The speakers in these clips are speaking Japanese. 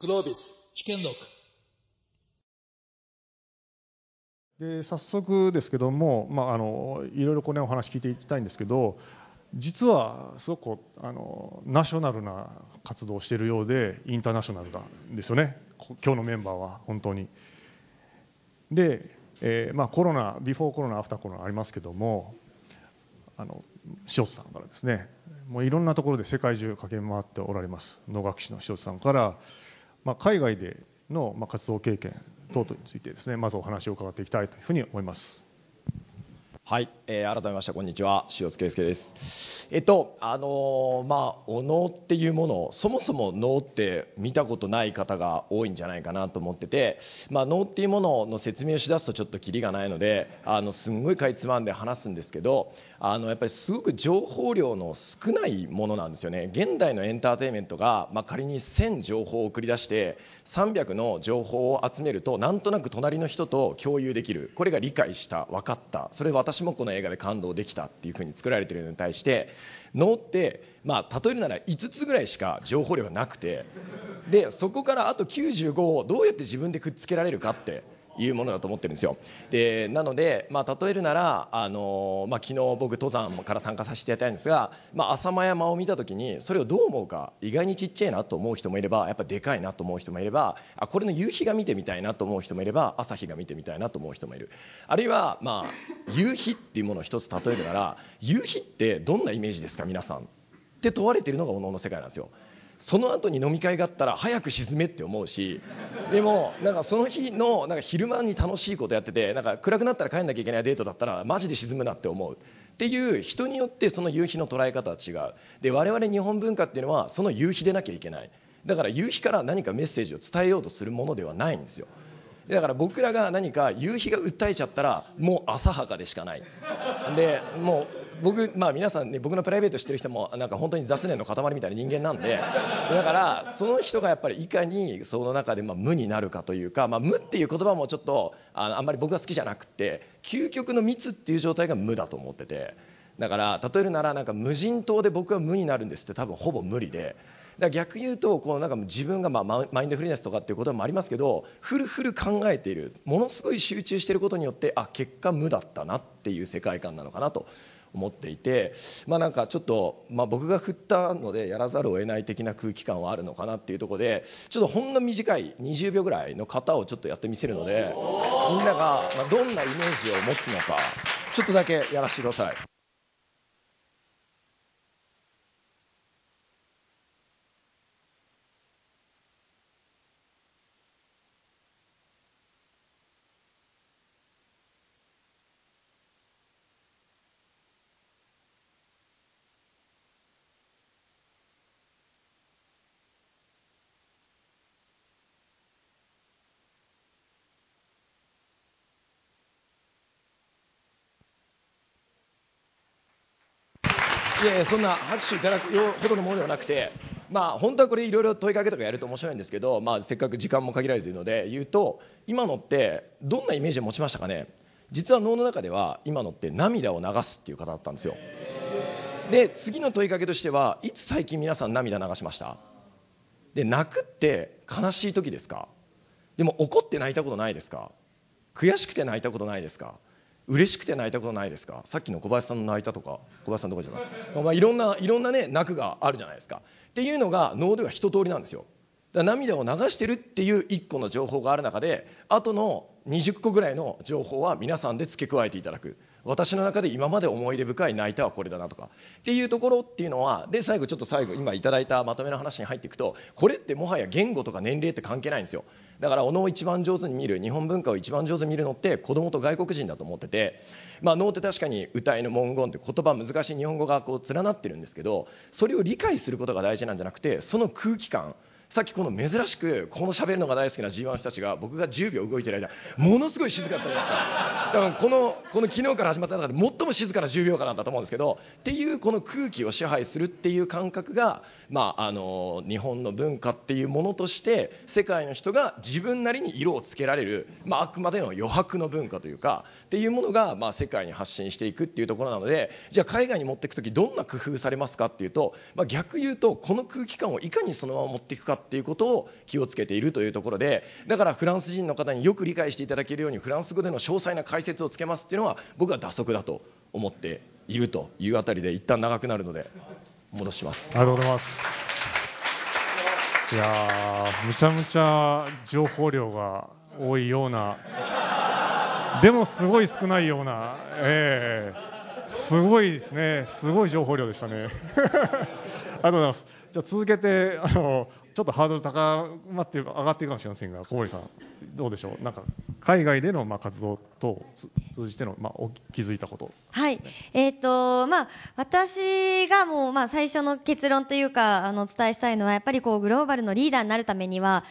グロービス試験録で早速ですけども、まあ、あのいろいろこ、ね、お話聞いていきたいんですけど実はすごくあのナショナルな活動をしているようでインターナショナルなんですよね。今日のメンバーは本当に。で、えーまあ、コロナビフォーコロナアフターコロナありますけどもあの塩津さんからですねもういろんなところで世界中駆け回っておられます。能楽師の塩津さんから、海外での活動経験等々についてですねまずお話を伺っていきたいというふうに思います。はい、えー、改めましてこんにちは塩津圭介です。えっとあのー、まあお能っていうものそもそも能って見たことない方が多いんじゃないかなと思ってて、まあ能っていうものの説明をしだすとちょっとキリがないのであのすんごいかいつまんで話すんですけどあのやっぱりすごく情報量の少ないものなんですよね。現代のエンターテインメントがまあ仮に1000情報を送り出して300の情報を集めるとなんとなく隣の人と共有できる。これが理解した分かった。それ私私もこの映画で感動できたっていう風に作られてるのに対して能ってまあ例えるなら5つぐらいしか情報量がなくて。でそこからあと95をどうやって自分でくっつけられるかって。いうものだと思ってるんですよ。でなので、まあ、例えるならあの、まあ、昨日僕登山から参加させていただいたんですが、まあ、浅間山を見た時にそれをどう思うか意外にちっちゃいなと思う人もいればやっぱでかいなと思う人もいればあこれの夕日が見てみたいなと思う人もいれば朝日が見てみたいなと思う人もいる。あるいは、まあ、夕日っていうものを一つ例えるなら夕日ってどんなイメージですか皆さん。って問われているのがおのの世界なんですよ。その後に飲み会があったら早く沈めって思うしでもなんかその日のなんか昼間に楽しいことやっててなんか暗くなったら帰んなきゃいけないデートだったらマジで沈むなって思う。っていう人によってその夕日の捉え方は違う。で我々日本文化っていうのはその夕日でなきゃいけない。だから夕日から何かメッセージを伝えようとするものではないんですよ。だから僕らが何か夕日が訴えちゃったらもう浅はかでしかない。でもう僕、まあ、皆さんね僕のプライベート知ってる人もなんか本当に雑念の塊みたいな人間なんでだからその人がやっぱりいかにその中でまあ無になるかというか、まあ、無っていう言葉もちょっとあのあんまり僕が好きじゃなくて究極の密っていう状態が無だと思っててだから例えるならなんか無人島で僕は無になるんですって多分ほぼ無理で。だ逆言うとこのなんか自分がまあマインドフルネスとかっていうこともありますけどフルフル考えているものすごい集中していることによってあ結果無だったなっていう世界観なのかなと思っていて、まあ、なんかちょっと、まあ、僕が振ったのでやらざるを得ない的な空気感はあるのかなっていうところでちょっとほんの短い20秒ぐらいの型をちょっとやってみせるのでみんながどんなイメージを持つのかちょっとだけやらせてください。いやいやそんな拍手いただくほどのものではなくてまあ本当はこれいろいろ問いかけとかやると面白いんですけど、まあ、せっかく時間も限られているので言うと今のってどんなイメージを持ちましたかね？実は脳の中では今のって涙を流すっていう方だったんですよ。で次の問いかけとしてはいつ最近皆さん涙流しました？で泣くって悲しい時ですか？でも怒って泣いたことないですか？悔しくて泣いたことないですか？嬉しくて泣いたことないですか？さっきの小林さんの泣いたとか小林さんどこじゃないまあいろんないろんなね泣くがあるじゃないですか。っていうのが脳では一通りなんですよ。だ涙を流してるっていう1個の情報がある中であとの20個ぐらいの情報は皆さんで付け加えていただく。私の中で今まで思い出深い泣いたはこれだなとか。っていうところっていうのはで最後ちょっと最後今いただいたまとめの話に入っていくとこれってもはや言語とか年齢って関係ないんですよ。だからお能を一番上手に見る日本文化を一番上手に見るのって子供と外国人だと思ってて、まあ、能って確かに歌いの文言って言葉難しい日本語がこう連なってるんですけどそれを理解することが大事なんじゃなくてその空気感さっきこの珍しくこの喋るのが大好きな G1 の人たちが僕が10秒動いてる間ものすごい静かだったじゃないですか。多分このこの昨日から始まった中で最も静かな10秒間なんだと思うんですけどっていうこの空気を支配するっていう感覚が、まあ、あの日本の文化っていうものとして世界の人が自分なりに色をつけられる、まあ、あくまでの余白の文化というかっていうものが、まあ、世界に発信していくっていうところなのでじゃあ海外に持っていく時どんな工夫されますかっていうと、まあ、逆言うとこの空気感をいかにそのまま持っていくかっていうことを気をつけているというところでだからフランス人の方によく理解していただけるようにフランス語での詳細な解説をつけますっていうのは僕は打足だと思っているというあたりで一旦長くなるので戻します。ありがとうございます。いやむちゃむちゃ情報量が多いような。でもすごい少ないような。ええ。ー、すごいですね。すごい情報量でしたね。とうございます。じゃあ続けてあのちょっとハードル高まって上がっているかもしれませんが小森さんどうでしょう？なんか海外でのまあ活動と通じてのまあ気づいたこと。はい。えっ、ー、とまあ私がもうまあ最初の結論というかあのお伝えしたいのはやっぱりこうグローバルのリーダーになるためには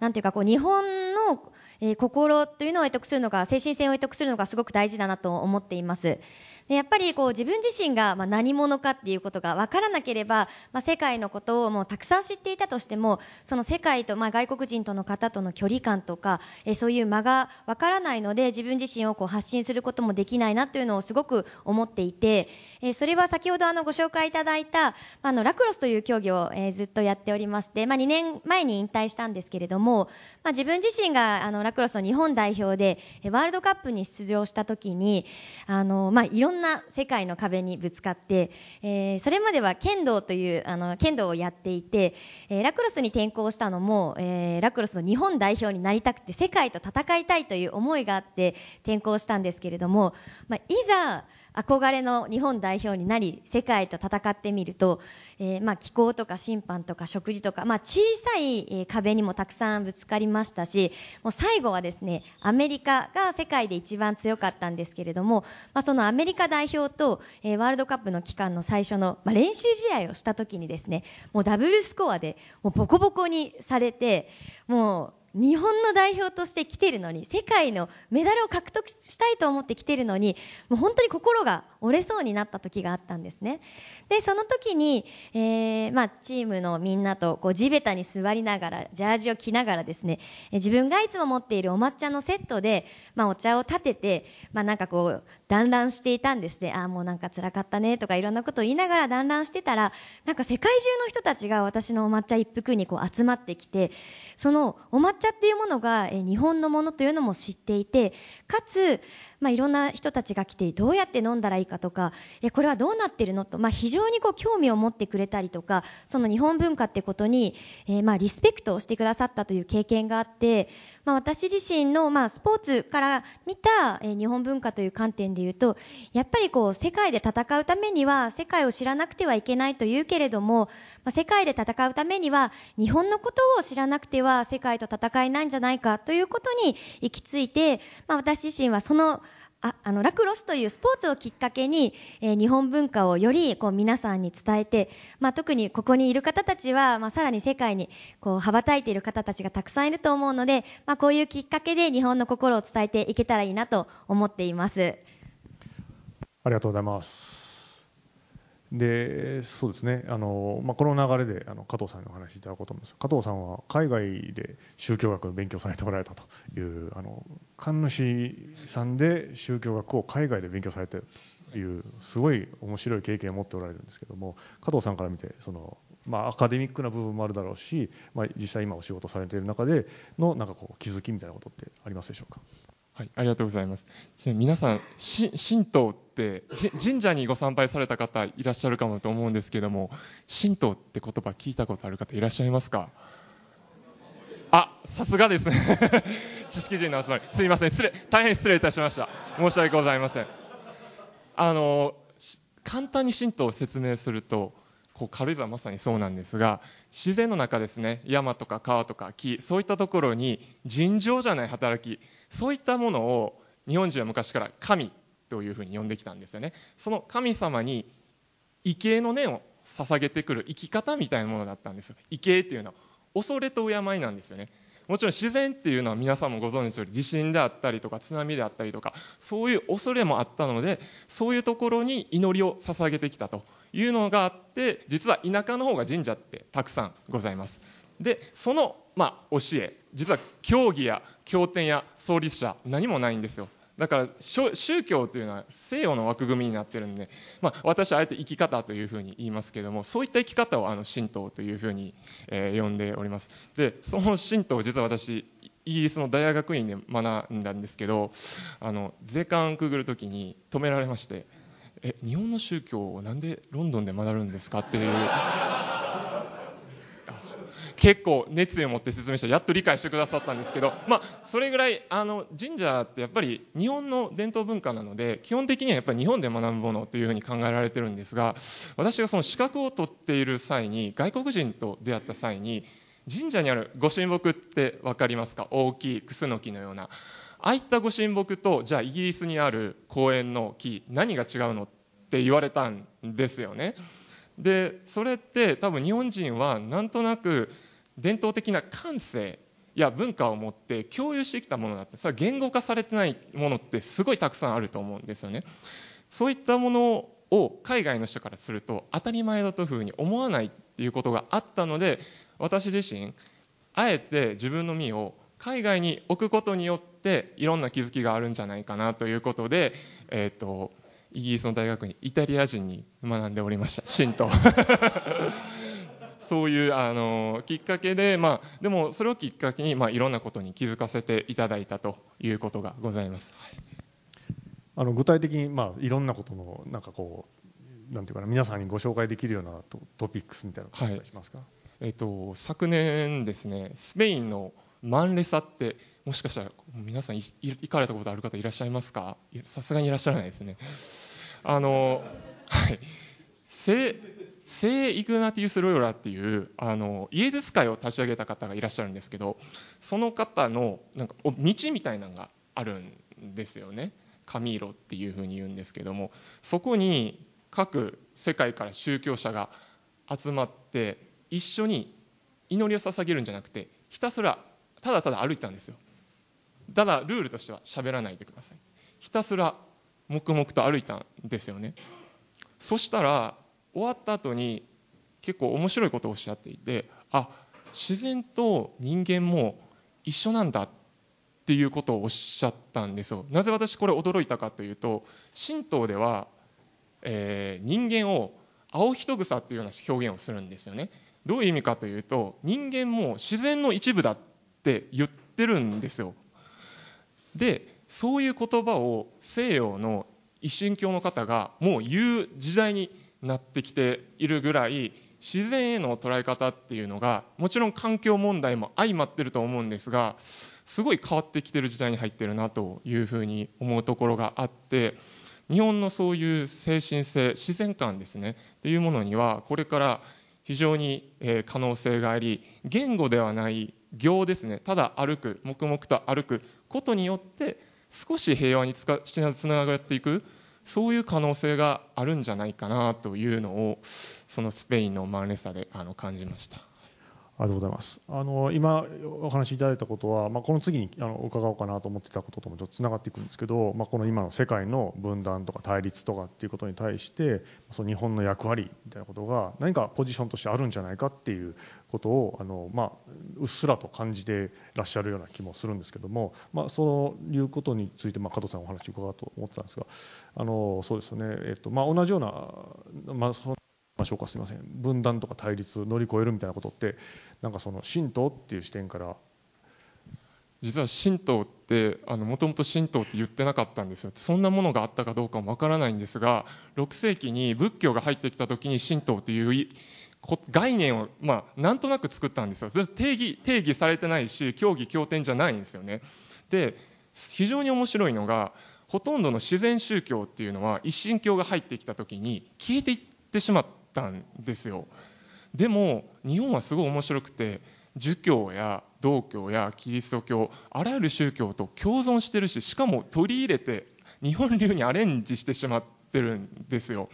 なんていうかこう日本の、えー、心というのを得得するのが精神性を得得するのがすごく大事だなと思っています。やっぱりこう自分自身が何者かっていうことが分からなければ、ま、世界のことをもうたくさん知っていたとしてもその世界と、ま、外国人との方との距離感とか、えそういう間が分からないので自分自身をこう発信することもできないなというのをすごく思っていて、えそれは先ほどあのご紹介いただいたあのラクロスという競技を、えずっとやっておりまして、ま、2年前に引退したんですけれども、ま、自分自身があのラクロスの日本代表でワールドカップに出場した時にあの、まあ、いろんんな世界の壁にぶつかって、え、それまでは剣道というあの剣道をやっていて、え、ラクロスに転向したのも、え、ラクロスの日本代表になりたくて世界と戦いたいという思いがあって転向したんですけれども、ま、いざ憧れの日本代表になり世界と戦ってみると、えー、まあ気候とか審判とか食事とか、まあ、小さい壁にもたくさんぶつかりましたしもう最後はですねアメリカが世界で一番強かったんですけれども、まあ、そのアメリカ代表と、えー、ワールドカップの期間の最初の、まあ、練習試合をした時にですねもうダブルスコアでもうボコボコにされてもう日本の代表として来てるのに世界のメダルを獲得したいと思って来てるのにもう本当に心が折れそうになった時があったんですね。でその時に、えー、まあ、チームのみんなとこう地べたに座りながらジャージを着ながらですね自分がいつも持っているお抹茶のセットで、まあ、お茶を立てて、まあ、なんかこう団らんしていたんですね。ああもうなんか辛かったねとかいろんなことを言いながら団らんしてたらなんか世界中の人たちが私のお抹茶一服にこう集まってきてそのお抹茶っていうものが、え日本のものというのも知っていてかつ、まあ、いろんな人たちが来てどうやって飲んだらいいかとかえこれはどうなってるのと、まあ、非常にこう興味を持ってくれたりとかその日本文化ってことに、え、まあリスペクトをしてくださったという経験があって、まあ、私自身の、まあ、スポーツから見た、え、日本文化という観点で言うとやっぱりこう世界で戦うためには世界を知らなくてはいけないというけれども、まあ、世界で戦うためには日本のことを知らなくては世界と戦えなんじゃないかということに行き着いて、まあ、私自身はそのああのラクロスというスポーツをきっかけに、えー、日本文化をよりこう皆さんに伝えて、まあ、特にここにいる方たちは、まあ、さらに世界にこう羽ばたいている方たちがたくさんいると思うので、まあ、こういうきっかけで日本の心を伝えていけたらいいなと思っています。ありがとうございます。そうですね。あの、ま、この流れであの加藤さんにお話しいただこうと思います。加藤さんは海外で宗教学を勉強されておられたという神主さんで宗教学を海外で勉強されてるというすごい面白い経験を持っておられるんですけども加藤さんから見てその、まあ、アカデミックな部分もあるだろうし、まあ、実際今お仕事されている中でのなんかこう気づきみたいなことってありますでしょうか？はい、ありがとうございます。皆さん、神道って神社にご参拝された方いらっしゃるかもと思うんですけども、神道って言葉聞いたことある方いらっしゃいますか？あ、さすがですね。知識人の集まり。すみません。失礼、大変失礼いたしました。申し訳ございません。あの、簡単に神道を説明すると、こう軽井沢まさにそうなんですが自然の中ですね山とか川とか木そういったところに尋常じゃない働きそういったものを日本人は昔から神というふうに呼んできたんですよね。その神様に畏敬の念を捧げてくる生き方みたいなものだったんですよ。畏敬っていうのは恐れと敬いなんですよね。もちろん自然っていうのは皆さんもご存知の通り地震であったりとか津波であったりとかそういう恐れもあったのでそういうところに祈りを捧げてきたと。いうのがあって実は田舎の方が神社ってたくさんございます。でその、まあ、教え実は教義や経典や創立者何もないんですよ。だから宗教というのは西洋の枠組みになってるんで、まあ、私はあえて生き方というふうに言いますけどもそういった生き方をあの神道というふうに、え、呼んでおります。でその神道を実は私イギリスの大学院で学んだんですけどあの税関くぐる時に止められましてえ日本の宗教をなんでロンドンで学ぶんですかっていう。結構熱意を持って説明したらやっと理解してくださったんですけど、まあ、それぐらいあの神社ってやっぱり日本の伝統文化なので基本的にはやっぱり日本で学ぶものというふうに考えられてるんですが私がその資格を取っている際に外国人と出会った際に神社にあるご神木って分かりますか？大きいクスノキのような。ああいったご神木とじゃあイギリスにある公園の木何が違うの？っって言われたんですよね。でそれって多分日本人はなんとなく伝統的な感性や文化を持って共有してきたものだってそれは言語化されてないものってすごいたくさんあると思うんですよね。そういったものを海外の人からすると当たり前だというふうに思わないっていうことがあったので私自身あえて自分の身を海外に置くことによっていろんな気づきがあるんじゃないかなということで、えーと、イギリスの大学にイタリア人に学んでおりました神道 そういうあのきっかけで、まあ、でもそれをきっかけに、まあ、いろんなことに気づかせていただいたということがございます。はい、あの具体的に、まあ、いろんなことのなんかこうなんていうかな皆さんにご紹介できるようなトトピックスみたいなことお願いしますか、はい、えっと、昨年ですねスペインのマンレサってもしかしたら皆さん行かれたことある方いらっしゃいますか？さすがにいらっしゃらないですね。あのはい。聖聖イグナティウス・ロヨラっていうあのイエズス会を立ち上げた方がいらっしゃるんですけどその方のなんか道みたいなのがあるんですよね。カミーロっていうふうに言うんですけども。そこに各世界から宗教者が集まって一緒に祈りを捧げるんじゃなくてひたすらただただ歩いたんですよ。ただルールとしては喋らないでください。ひたすら黙々と歩いたんですよね。そしたら終わった後に結構面白いことをおっしゃっていてあ自然と人間も一緒なんだっていうことをおっしゃったんですよ。なぜ私これ驚いたかというと神道では、えー、人間を青人草っていうような表現をするんですよね。どういう意味かというと人間も自然の一部だっって言ってるんですよ。でそういう言葉を西洋の一神教の方がもう言う時代になってきているぐらい自然への捉え方っていうのがもちろん環境問題も相まってると思うんですがすごい変わってきてる時代に入ってるなというふうに思うところがあって日本のそういう精神性自然観ですねっていうものにはこれから非常に可能性があり言語ではない行ですねただ歩く黙々と歩くことによって少し平和につながっていくそういう可能性があるんじゃないかなというのをそのスペインのマンレサであの感じました。ありがとうございます。あの今お話しいただいたことは、まあ、この次にあの伺おうかなと思ってたことともちょっとつながっていくんですけど、まあ、この今の世界の分断とか対立とかっていうことに対してその日本の役割みたいなことが何かポジションとしてあるんじゃないかっていうことをあの、まあ、うっすらと感じてらっしゃるような気もするんですけども、まあ、そういうことについて、まあ、加藤さんお話伺おうと思ってたんですがあのそうですね、えっとまあ、同じような、まあ、そのましょうかすみません。分断とか対立乗り越えるみたいなことってなんかその神道っていう視点から。実は神道ってもともと神道って言ってなかったんですよ。そんなものがあったかどうかもわからないんですが6世紀に仏教が入ってきた時に神道っていう概念を、まあ、なんとなく作ったんですよ。それ定義定義されてないし教義経典じゃないんですよね。で非常に面白いのがほとんどの自然宗教っていうのは一神教が入ってきた時に消えていってしまった。たんですよ。でも日本はすごい面白くて儒教や道教やキリスト教あらゆる宗教と共存してるししかも取り入れて日本流にアレンジしてしまってるんですよ。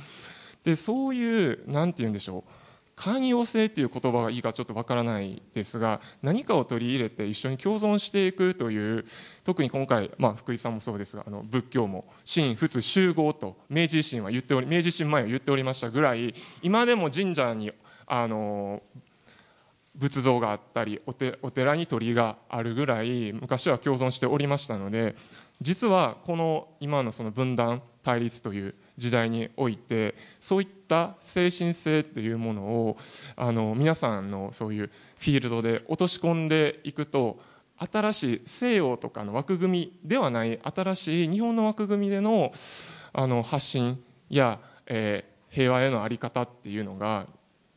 でそういう何て言うんでしょう。寛容性っていう言葉がいいかちょっとわからないですが何かを取り入れて一緒に共存していくという特に今回、まあ、福井さんもそうですがあの仏教も真仏集合と明治維新は言っており明治維新前は言っておりましたぐらい今でも神社にあの仏像があったりお寺に鳥居があるぐらい昔は共存しておりましたので実はこの今のその分断対立という時代においてそういった精神性っていうものをあの皆さんのそういうフィールドで落とし込んでいくと新しい西洋とかの枠組みではない新しい日本の枠組みでのあの発信や、えー、平和への在り方っていうのが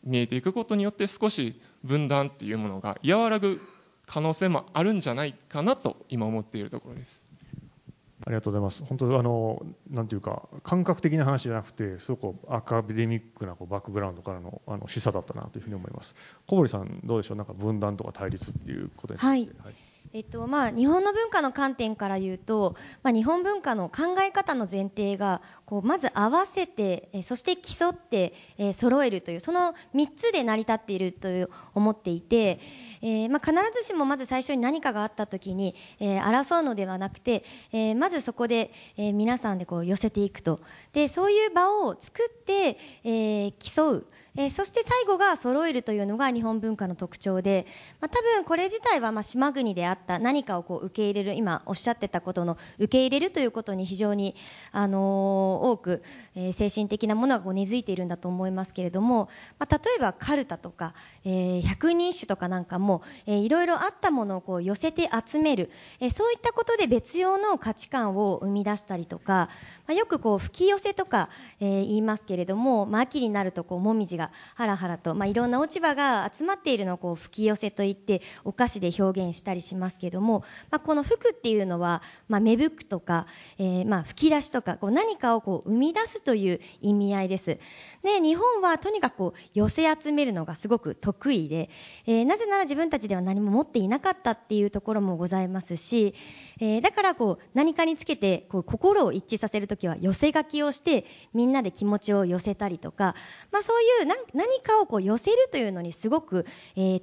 見えていくことによって少し分断っていうものが和らぐ可能性もあるんじゃないかなと今思っているところです。ありがとうございます。本当あのなんていうか感覚的な話じゃなくて、すごくアカデミックなこうバックグラウンドからのあの示唆だったなというふうに思います。小堀さんどうでしょう？なんか分断とか対立っていうことについて。はい、はい日本の文化の観点から言うと、ま、日本文化の考え方の前提がこうまず合わせて、そして競って、えー、揃えるというその3つで成り立っているという思っていて、え、ま、必ずしもまず最初に何かがあった時に、え、争うのではなくて、えまずそこで、え皆さんでこう寄せていくとでそういう場を作って、え競う。えー、そして最後が揃えるというのが日本文化の特徴で、まあ、多分これ自体はま島国であった何かをこう受け入れる今おっしゃってたことの受け入れるということに非常に、あのー、多く、えー、精神的なものがこう根付いているんだと思いますけれども、まあ、例えばカルタとか、え百人一首とかなんかも、えー、いろいろあったものをこう寄せて集める、えそういったことで別用の価値観を生み出したりとか、まあ、よくこう吹き寄せとか、え言いますけれども、まあ、秋になるとこうもみじががハラハラと、まあ、いろんな落ち葉が集まっているのをこう吹き寄せといってお菓子で表現したりしますけども、まあ、この服っていうのは、まあ、芽吹くとか、えー、まあ吹き出しとかこう何かをこう生み出すという意味合いです。で日本はとにかくこう寄せ集めるのがすごく得意で、えー、なぜなら自分たちでは何も持っていなかったっていうところもございますし、えー、だからこう何かにつけてこう心を一致させるときは寄せ書きをしてみんなで気持ちを寄せたりとか、まあ、そういう何かを寄せるというのにすごく、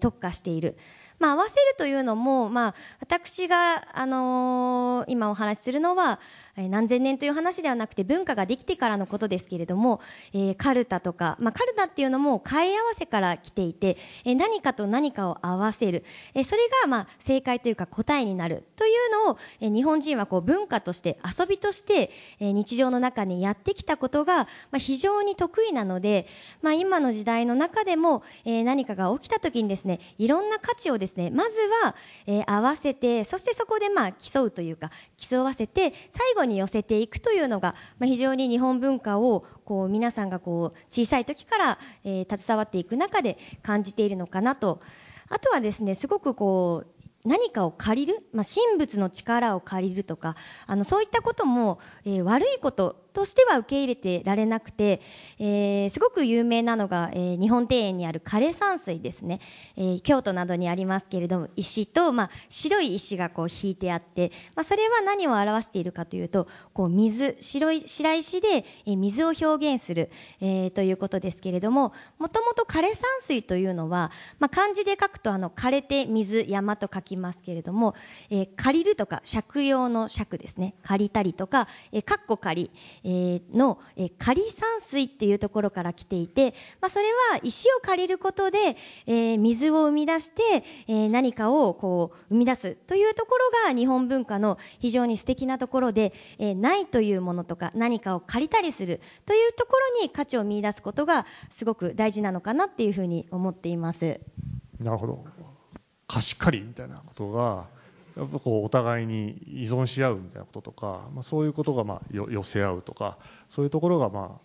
特化している。まあ、合わせるというのも、まあ、私が、あのー、今お話しするのは、何千年という話ではなくて文化ができてからのことですけれども、えー、カルタとか、まあ、カルタっていうのも替え合わせから来ていて、えー、何かと何かを合わせる、えー、それがまあ正解というか答えになる。というのを、えー、日本人はこう文化として遊びとして、えー、日常の中にやってきたことが、まあ、非常に得意なので、まあ、今の時代の中でも、えー、何かが起きた時にですねいろんな価値をですねねまずは、えー、合わせてそしてそこでまあ競うというか競わせて最後に寄せていくというのが、まあ、非常に日本文化をこう皆さんがこう小さい時から、えー、携わっていく中で感じているのかなと。あとはですね、すごくこう、何かを借りる、まあ、神仏の力を借りるとか、あの、そういったことも、えー、悪いこととしては受け入れてられなくて、えー、すごく有名なのが、えー、日本庭園にある枯山水ですね、えー、京都などにありますけれども石と、まあ、白い石がこう引いてあって、まあ、それは何を表しているかというとこう水白い白石で、え水を表現する、えということですけれどももともと枯山水というのは、まあ、漢字で書くとあの枯れて水山と書きますけれども、え借りるとか借用の借ですね。借りたりとか、えー、かっこ借りえの、え仮山水っていうところから来ていて、まあ、それは石を借りることで、え水を生み出して、え何かをこう生み出すというところが日本文化の非常に素敵なところで、えないというものとか何かを借りたりするというところに価値を見出すことがすごく大事なのかなっていうふうに思っています。なるほど貸し借りみたいなことがお互いに依存し合うみたいなこととか、まあ、そういうことがまあ寄せ合うとかそういうところがま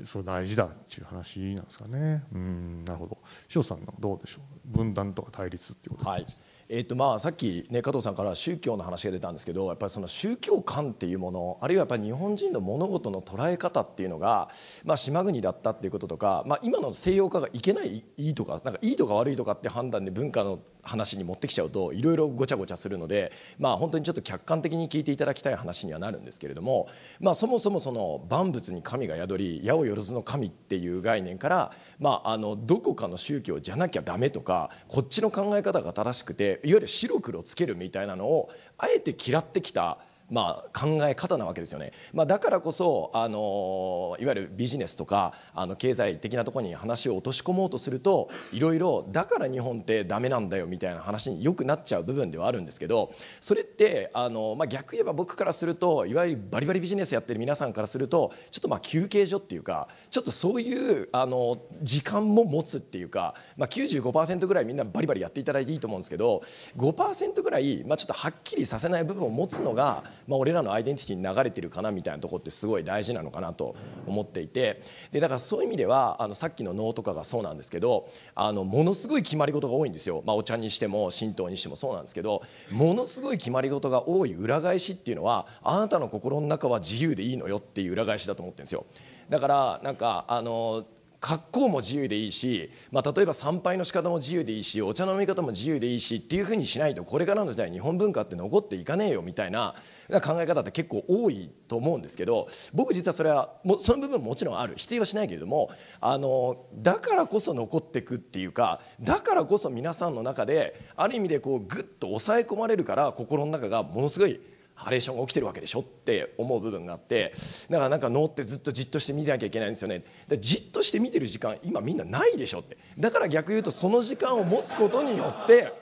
あそう大事だっていう話なんですかね。うんなるほど。塩さんどうでしょう？分断とか対立っていうことはい。えーとまあ、さっき、ね、加藤さんから宗教の話が出たんですけどやっぱりその宗教観っていうものあるいはやっぱり日本人の物事の捉え方っていうのが、まあ、島国だったっていうこととか、まあ、今の西洋化がいけないいいとかなんかいいとか悪いとかって判断で文化の話に持ってきちゃうといろいろごちゃごちゃするので、まあ、本当にちょっと客観的に聞いていただきたい話にはなるんですけれども、まあ、そもそもその万物に神が宿り八百万の神っていう概念から、まあ、あのどこかの宗教じゃなきゃダメとかこっちの考え方が正しくていわゆる白黒つけるみたいなのをあえて嫌ってきたまあ、考え方なわけですよね、まあ、だからこそあのいわゆるビジネスとかあの経済的なところに話を落とし込もうとするといろいろだから日本ってダメなんだよみたいな話によくなっちゃう部分ではあるんですけどそれってあの、まあ、逆言えば僕からするといわゆるバリバリビジネスやってる皆さんからするとちょっとまあ休憩所っていうかちょっとそういうあの時間も持つっていうか、まあ、95%ぐらいみんなバリバリやっていただいていいと思うんですけど5%ぐらい、まあ、ちょっとはっきりさせない部分を持つのがまあ、俺らのアイデンティティに流れてるかなみたいなところってすごい大事なのかなと思っていて。でだからそういう意味ではあのさっきの能とかがそうなんですけどあのものすごい決まり事が多いんですよ、まあ、お茶にしても神道にしてもそうなんですけどものすごい決まり事が多い裏返しっていうのはあなたの心の中は自由でいいのよっていう裏返しだと思ってるんですよ。だからなんかあの格好も自由でいいし、まあ、例えば参拝の仕方も自由でいいしお茶の飲み方も自由でいいしっていうふうにしないとこれからの時代日本文化って残っていかねえよみたいな考え方って結構多いと思うんですけど僕実はそれはもその部分ももちろんある。否定はしないけれどもあのだからこそ残っていくっていうかだからこそ皆さんの中である意味でこうグッと抑え込まれるから心の中がものすごいハレーションが起きてるわけでしょって思う部分があってだからなんか脳ってずっとじっとして見てなきゃいけないんですよね。じっとして見てる時間今みんなないでしょって。だから逆言うとその時間を持つことによって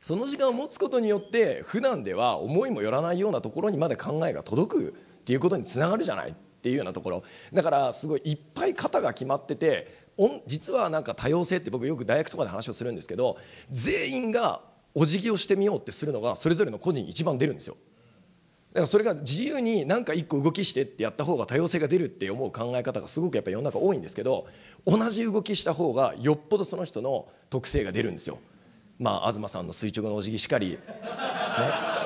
その時間を持つことによって普段では思いもよらないようなところにまで考えが届くっていうことにつながるじゃないっていうようなところ。だからすごいいっぱい型が決まってて実はなんか多様性って僕よく大学とかで話をするんですけど全員がお辞儀をしてみようってするのがそれぞれの個人に一番出るんですよ。だからそれが自由に何か一個動きしてってやった方が多様性が出るって思う考え方がすごくやっぱ世の中多いんですけど同じ動きした方がよっぽどその人の特性が出るんですよ。まあ東さんの垂直のお辞儀しかり、ね、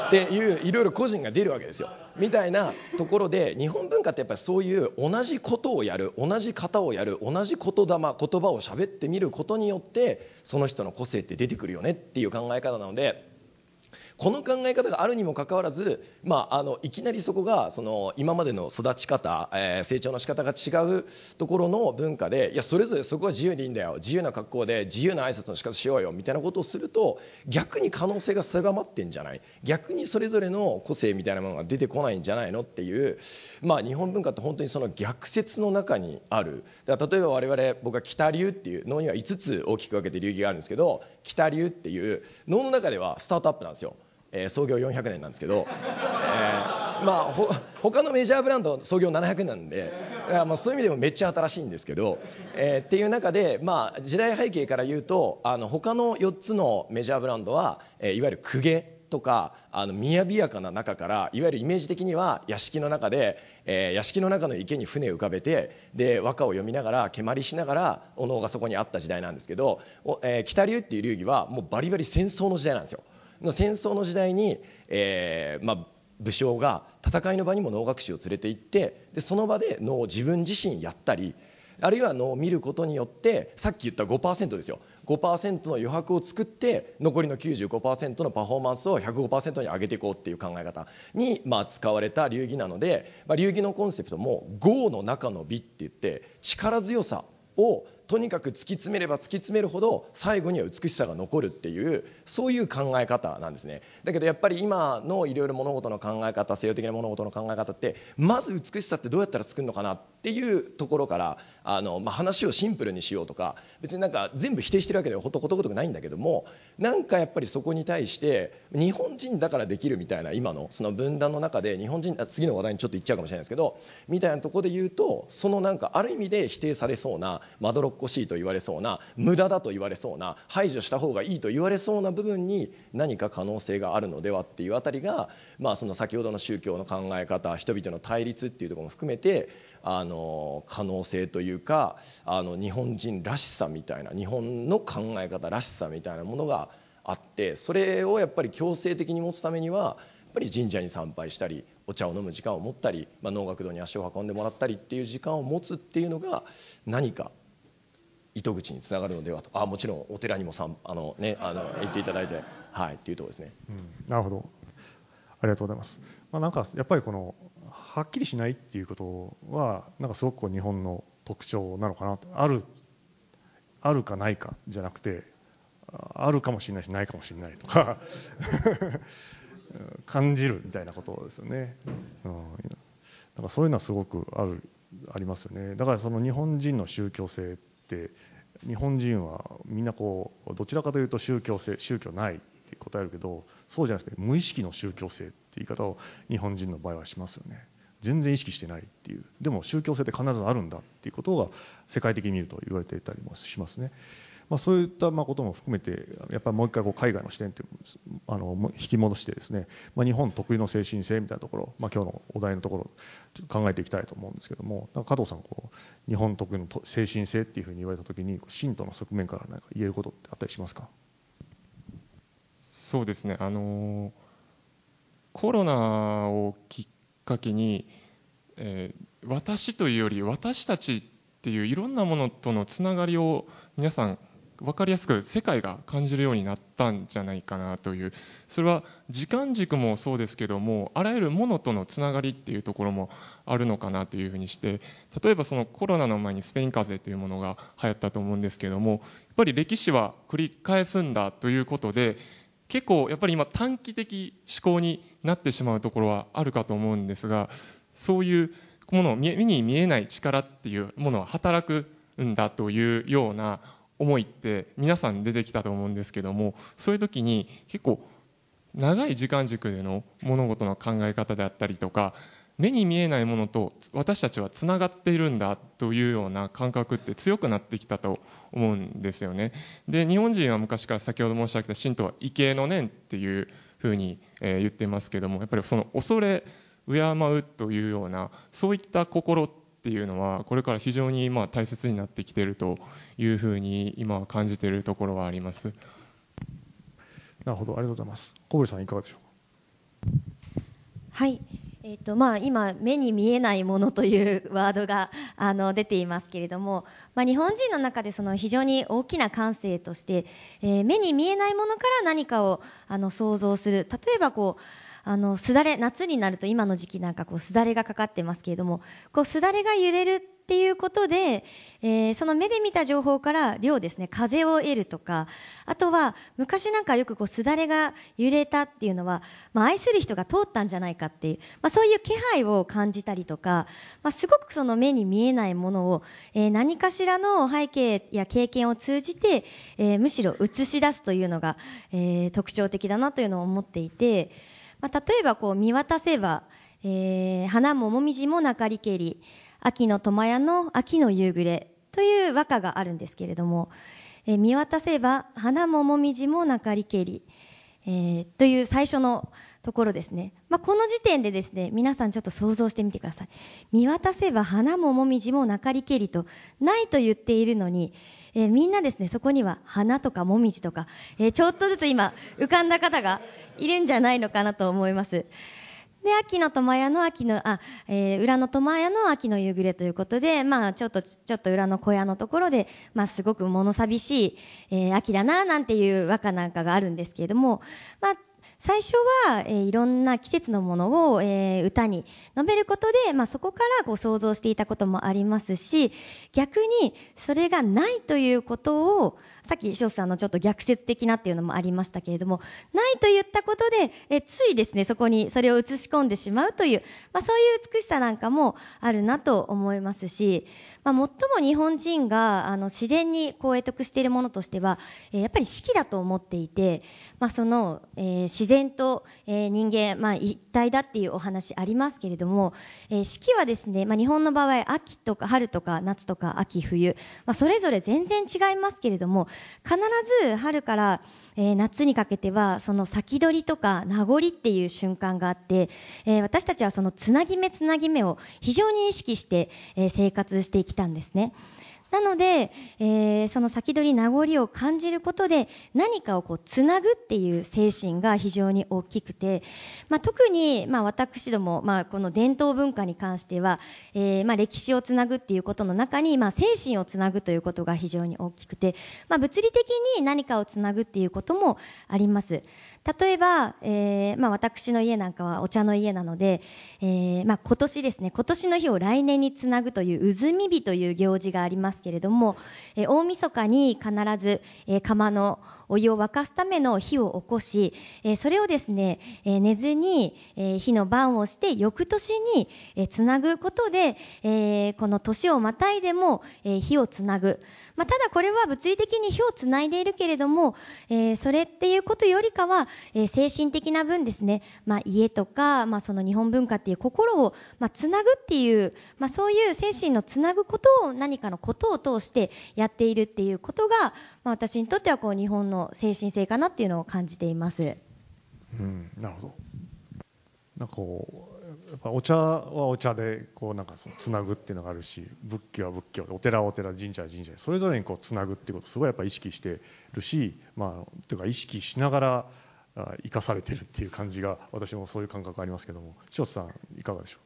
っていういろいろ個人が出るわけですよ。みたいなところで日本文化ってやっぱりそういう同じことをやる同じ型をやる同じ言霊言葉を喋ってみることによってその人の個性って出てくるよねっていう考え方なので。この考え方があるにもかかわらず、まあ、あのいきなりそこがその今までの育ち方、えー、成長の仕方が違うところの文化でいやそれぞれそこは自由でいいんだよ自由な格好で自由な挨拶の仕方しようよみたいなことをすると逆に可能性が狭まってんじゃない？逆にそれぞれの個性みたいなものが出てこないんじゃないのっていう、まあ、日本文化って本当にその逆説の中にあるだから例えば我々僕は北流っていう能には5つ大きく分けて流儀があるんですけど北流っていう能の中ではスタートアップなんですよ。えー、創業400年なんですけど、えー、まあ他のメジャーブランド創業700年なんでまあそういう意味でもめっちゃ新しいんですけど、えー、っていう中で、まあ、時代背景から言うとあの他の4つのメジャーブランドは、えー、いわゆる公家とかあの雅やかな中からいわゆるイメージ的には屋敷の中で、えー、屋敷の中の池に船を浮かべてで和歌を読みながら蹴鞠しながらお能がそこにあった時代なんですけど、えー、北流っていう流儀はもうバリバリ戦争の時代なんですよ。の戦争の時代に、えま、武将が戦いの場にも能楽師を連れて行ってでその場で能を自分自身やったりあるいは能を見ることによってさっき言った5%ですよ。5%の余白を作って残りの95%のパフォーマンスを105%に上げていこうっていう考え方に、まあ、使われた流儀なので、まあ、流儀のコンセプトも「豪の中の美」って言って力強さをとにかく突き詰めれば突き詰めるほど最後には美しさが残るっていうそういう考え方なんですね。だけどやっぱり今のいろいろ物事の考え方西洋的な物事の考え方ってまず美しさってどうやったら作るのかなっていうところからあの、まあ、話をシンプルにしようとか別になんか全部否定してるわけではほとことごとくないんだけどもなんかやっぱりそこに対して日本人だからできるみたいな今のその分断の中で日本人次の話題にちょっと言っちゃうかもしれないですけどみたいなところで言うとそのなんかある意味で否定されそうなまどろっこしいと言われそうな無駄だと言われそうな排除した方がいいと言われそうな部分に何か可能性があるのではっていうあたりが、まあ、その先ほどの宗教の考え方人々の対立っていうところも含めてあの可能性というかあの日本人らしさみたいな日本の考え方らしさみたいなものがあってそれをやっぱり強制的に持つためにはやっぱり神社に参拝したりお茶を飲む時間を持ったり、まあ、能楽堂に足を運んでもらったりっていう時間を持つっていうのが何か糸口につながるのではと。あもちろんお寺にもさんあの、ね、あの行っていただいて、はい、っていうところですね、うん、なるほど。ありがとうございます、まあ、なんかやっぱりこのはっきりしないっていうことはなんかすごくこう日本の特徴なのかなと。あるあるかないかじゃなくてあるかもしれないしないかもしれないとか 感じるみたいなことですよね、うん、だからそういうのはすごくあるありますよね。だからその日本人の宗教性って日本人はみんなこうどちらかというと宗教性宗教ないって答えるけどそうじゃなくて無意識の宗教性って言い方を日本人の場合はしますよね全然意識してないっていうでも宗教性って必ずあるんだっていうことが世界的に見ると言われていたりもしますね。まあ、そういったまことも含めてやっぱりもう一回こう海外の視点ってあの引き戻してですね、まあ、日本特有の精神性みたいなところ、まあ、今日のお題のところちょっと考えていきたいと思うんですけども加藤さんこう日本特有の精神性っていうふうに言われた時に信徒の側面から何か言えることってあったりしますか？そうですね。あのコロナをきっかけに、えー、私というより私たちっていういろんなものとのつながりを皆さん分かりやすく世界が感じるようになったんじゃないかなという。それは時間軸もそうですけどもあらゆるものとのつながりっていうところもあるのかなというふうにして例えばそのコロナの前にスペイン風邪というものが流行ったと思うんですけどもやっぱり歴史は繰り返すんだということで結構やっぱり今短期的思考になってしまうところはあるかと思うんですがそういうものを目に見えない力っていうものは働くんだというような思いって皆さん出てきたと思うんですけどもそういう時に結構長い時間軸での物事の考え方であったりとか目に見えないものと私たちはつながっているんだというような感覚って強くなってきたと思うんですよね。で日本人は昔から先ほど申し上げた神道は畏敬の念っていうふうに、え言ってますけどもやっぱりその恐れ敬うというようなそういった心っていうのはこれから非常にまあ大切になってきているというふうに今は感じているところはあります。なるほどありがとうございます。小堀さんいかがでしょうか？はい。えーとまあ、今、目に見えないものというワードがあの出ていますけれども、まあ、日本人の中でその非常に大きな感性として、えー、目に見えないものから何かをあの想像する例えばこうあのすだれ夏になると今の時期なんかこうすだれがかかってますけれどもこうすだれが揺れるっていうことで、えー、その目で見た情報から量ですね風を得るとかあとは昔なんかよくこうすだれが揺れたっていうのは、まあ、愛する人が通ったんじゃないかっていう、まあ、そういう気配を感じたりとか、まあ、すごくその目に見えないものを、えー、何かしらの背景や経験を通じて、えー、むしろ映し出すというのが、え特徴的だなというのを思っていて、まあ、例えばこう見渡せば、えー花ももみじもなかりけり秋の苫屋の秋の夕暮れという和歌があるんですけれども、えー、見渡せば花ももみじもなかりけり、えー、という最初のところですね。まあ、この時点でですね、皆さんちょっと想像してみてください。見渡せば花ももみじもなかりけりと、ないと言っているのに、えー、みんなですね、そこには花とかもみじとか、えー、ちょっとずつ今浮かんだ方がいるんじゃないのかなと思います。で、秋の苫屋の秋の、あ、えー、裏の苫屋の秋の夕暮れということで、まあ、ちょっと、ちょっと裏の小屋のところで、まあ、すごく物寂しい、えー、秋だな、なんていう和歌なんかがあるんですけれども、まあ、最初は、えー、いろんな季節のものを、えー、歌に述べることで、まあ、そこからこう想像していたこともありますし逆にそれがないということをさっき翔さんのちょっと逆説的なっていうのもありましたけれどもないと言ったことでえついですねそこにそれを映し込んでしまうという、まあ、そういう美しさなんかもあるなと思いますし、まあ、最も日本人があの自然にこう得得しているものとしては、え、やっぱり四季だと思っていて、まあ、その、えー、自然と、え、人間、まあ、一体だっていうお話ありますけれども、えー、四季はですね、まあ、日本の場合秋とか春とか夏とか秋冬、まあ、それぞれ全然違いますけれども必ず春から、えー、夏にかけてはその先取りとか名残っていう瞬間があって、えー、私たちはそのつなぎ目つなぎ目を非常に意識して、えー、生活してきたんですね。なので、えー、その先取り名残を感じることで何かをこうつなぐっていう精神が非常に大きくて、まあ、特に、まあ、私ども、まあ、この伝統文化に関しては、えー、まあ、歴史をつなぐっていうことの中に、まあ、精神をつなぐということが非常に大きくて、まあ、物理的に何かをつなぐっていうこともあります。例えば、えー、まあ、私の家なんかはお茶の家なので、えー、まあ、今年ですね今年の日を来年につなぐという渦み日という行事がありますけれども、えー大晦日に必ず、えー釜のお湯を沸かすための火を起こし、えそれをですね、え寝ずに、え火の番をして翌年に、えつなぐことで、えこの年をまたいでも、え火をつなぐ。まあ、ただこれは物理的に火をつないでいるけれども、えーそれっていうことよりかは、えー精神的な分ですね、まあ、家とか、まあ、その日本文化っていう心を、まあ、つなぐっていう、まあ、そういう精神のつなぐことを何かのことを通してやっているっていうことが、まあ、私にとってはこう日本の精神性かなっていうのを感じています。うん、なるほど。なんかこうやっぱお茶はお茶でこうなんかそのつなぐっていうのがあるし、仏教は仏教でお寺はお寺、神社は神社それぞれにこうつなぐっていうことをすごいやっぱ意識してるし、まあというか意識しながら生かされてるっていう感じが私もそういう感覚ありますけども、塩津さんいかがでしょ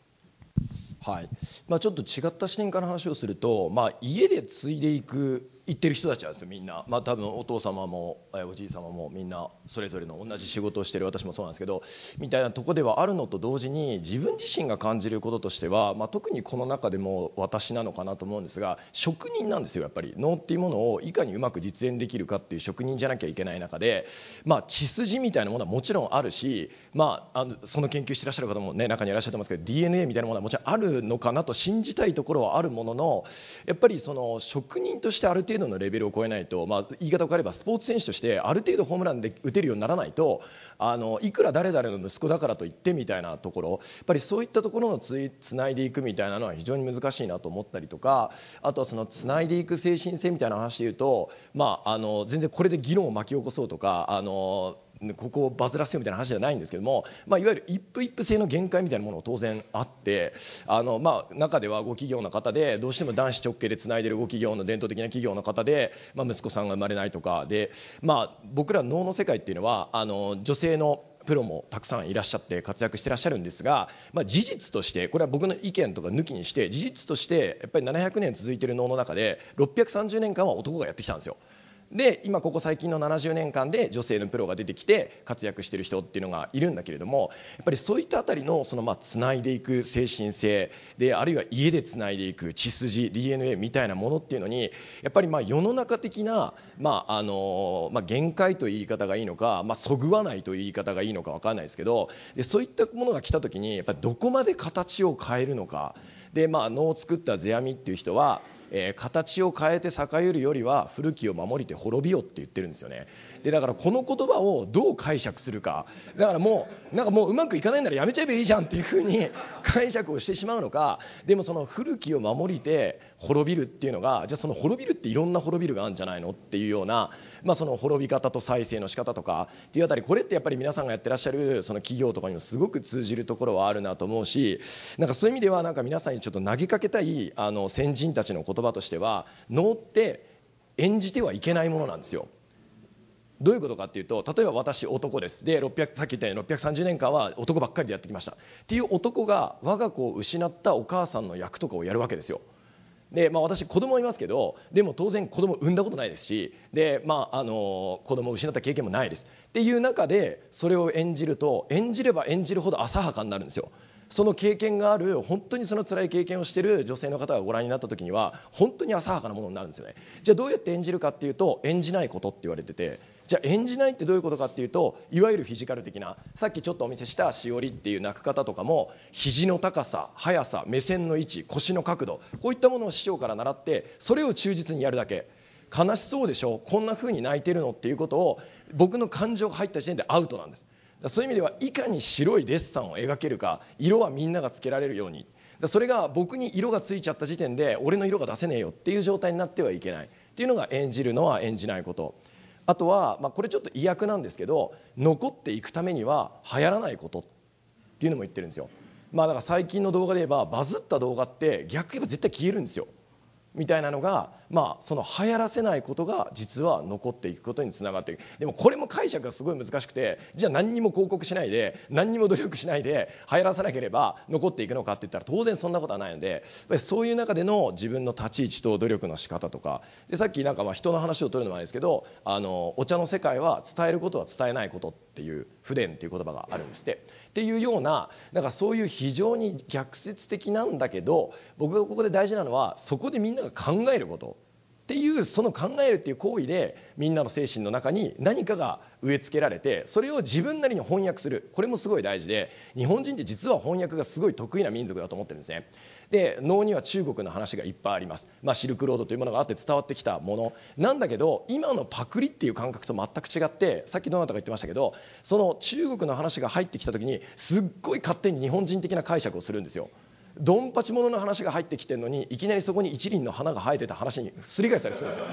う？はい。まあ、ちょっと違った視点から話をすると、まあ、家で継いでいく行ってる人たちなんですよみんな、まあ、多分お父様もおじい様もみんなそれぞれの同じ仕事をしてる私もそうなんですけどみたいなとこではあるのと同時に自分自身が感じることとしては、まあ、特にこの中でも私なのかなと思うんですが職人なんですよやっぱり。能っていうものをいかにうまく実演できるかっていう職人じゃなきゃいけない中で、まあ、血筋みたいなものはもちろんあるし、まあ、あのその研究してらっしゃる方も、ね、中にいらっしゃってますけど DNA みたいなものはもちろんあるのかなと信じたいところはあるもののやっぱりその職人としてある程度程度のレベルを超えないと、まあ、言い方を変えればスポーツ選手としてある程度ホームランで打てるようにならないとあのいくら誰々の息子だからといってみたいなところやっぱりそういったところのつつないでいくみたいなのは非常に難しいなと思ったりとかあとはそのつないでいく精神性みたいな話で言うと、まあ、あの全然これで議論を巻き起こそうとかあのここをバズらせようみたいな話じゃないんですけども、まあ、いわゆる一夫一夫制の限界みたいなものも当然あってあの、まあ、中ではご企業の方でどうしても男子直系でつないでるご企業の伝統的な企業の方で、まあ、息子さんが生まれないとかで、まあ、僕ら能の世界っていうのはあの女性のプロもたくさんいらっしゃって活躍してらっしゃるんですが、まあ、事実としてこれは僕の意見とか抜きにして事実としてやっぱり700年続いている能の中で630年間は男がやってきたんですよ。で今ここ最近の70年間で女性のプロが出てきて活躍している人っていうのがいるんだけれどもやっぱりそういったあたりのそのまあつないでいく精神性であるいは家でつないでいく血筋 DNA みたいなものっていうのにやっぱりまあ世の中的な、まああのまあ、限界という言い方がいいのか、まあ、そぐわないという言い方がいいのか分からないですけどでそういったものが来た時にやっぱどこまで形を変えるのか。で、まあ、能を作った世阿弥っていう人はえー形を変えて栄えるよりは古きを守りて滅びよって言ってるんですよね。でだからこの言葉をどう解釈するか。だからもうなんかもううまくいかないならやめちゃえばいいじゃんっていうふうに解釈をしてしまうのか。でもその古きを守りて滅びるっていうのがじゃあその滅びるっていろんな滅びるがあるんじゃないのっていうような、まあ、その滅び方と再生の仕方とか。っていうあたりこれってやっぱり皆さんがやってらっしゃるその企業とかにもすごく通じるところはあるなと思うし。なんかそういう意味ではなんか皆さんにちょっと投げかけたいあの先人たちの言葉としては能って演じてはいけないものなんですよ。どういうことかっていうと例えば私男です。で600さっき言ったように630年間は男ばっかりでやってきました。っていう男が我が子を失ったお母さんの役とかをやるわけですよ。で、まあ、私子供いますけどでも当然子供産んだことないですしで、まあ、あの子供を失った経験もないです。っていう中でそれを演じると演じれば演じるほど浅はかになるんですよ。その経験がある本当にその辛い経験をしている女性の方がご覧になった時には本当に浅はかなものになるんですよね。じゃあどうやって演じるかっていうと演じないことって言われててじゃあ演じないってどういうことかっていうといわゆるフィジカル的なさっきちょっとお見せしたしおりっていう泣く方とかも肘の高さ速さ目線の位置腰の角度こういったものを師匠から習ってそれを忠実にやるだけ。悲しそうでしょ？こんな風に泣いてるの？っていうことを僕の感情が入った時点でアウトなんです。そういう意味ではいかに白いデッサンを描けるか色はみんながつけられるように。それが僕に色がついちゃった時点で俺の色が出せねえよっていう状態になってはいけない。っていうのが演じるのは演じないこと。あとは、まあ、これちょっと意訳なんですけど残っていくためには流行らないこと。っていうのも言ってるんですよ。まあだから最近の動画で言えばバズった動画って逆言えば絶対消えるんですよ。みたいなのが、まあ、その流行らせないことが実は残っていくことにつながっていく。でもこれも解釈がすごい難しくてじゃあ何にも広告しないで何にも努力しないで流行らせなければ残っていくのかって言ったら当然そんなことはないのでそういう中での自分の立ち位置と努力の仕方とか。でさっきなんかまあ人の話を取るのもあれですけどあのお茶の世界は伝えることは伝えないことっていう不伝っていう言葉があるんですって。っていうようななんかそういう非常に逆説的なんだけど僕がここで大事なのはそこでみんなが考えること。っていうその考えるっていう行為でみんなの精神の中に何かが植え付けられてそれを自分なりに翻訳する。これもすごい大事で日本人って実は翻訳がすごい得意な民族だと思ってるんですね。で能には中国の話がいっぱいあります、まあ、シルクロードというものがあって伝わってきたもの。なんだけど今のパクリっていう感覚と全く違ってさっきどなたか言ってましたけどその中国の話が入ってきた時にすっごい勝手に日本人的な解釈をするんですよ。ドンパチものの話が入ってきてるのにいきなりそこに一輪の花が生えてた話にすり替えたりするんですよ。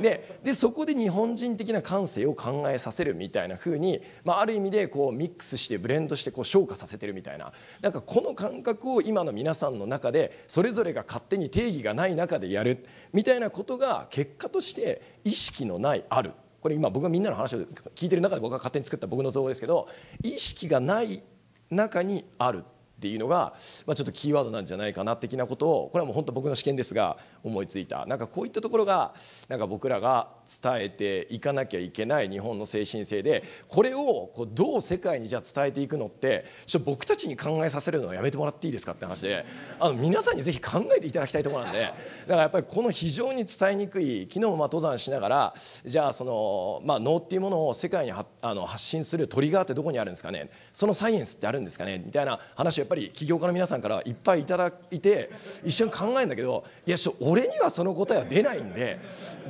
ででそこで日本人的な感性を考えさせるみたいな風に、まあ、ある意味でこうミックスしてブレンドしてこう昇華させてるみたいな。なんかこの感覚を今の皆さんの中でそれぞれが勝手に定義がない中でやるみたいなことが結果として意識のないある。これ今僕がみんなの話を聞いてる中で僕が勝手に作った僕の造語ですけど意識がない中にある。っていうのが、まあ、ちょっとキーワードなんじゃないかな的なことをこれはもう本当僕の試験ですが思いついた。なんかこういったところがなんか僕らが伝えていかなきゃいけない日本の精神性でこれをこうどう世界にじゃあ伝えていくのってちょ僕たちに考えさせるのはやめてもらっていいですかって話であの皆さんにぜひ考えていただきたいところなんでだからやっぱりこの非常に伝えにくい昨日もま登山しながらじゃあその、まあ、脳っていうものを世界にあの発信するトリガーってどこにあるんですかねそのサイエンスってあるんですかねみたいな話をやっぱりぱり起業家の皆さんからいっぱいいただいて一緒に考えるんだけどいや俺にはその答えは出ないんで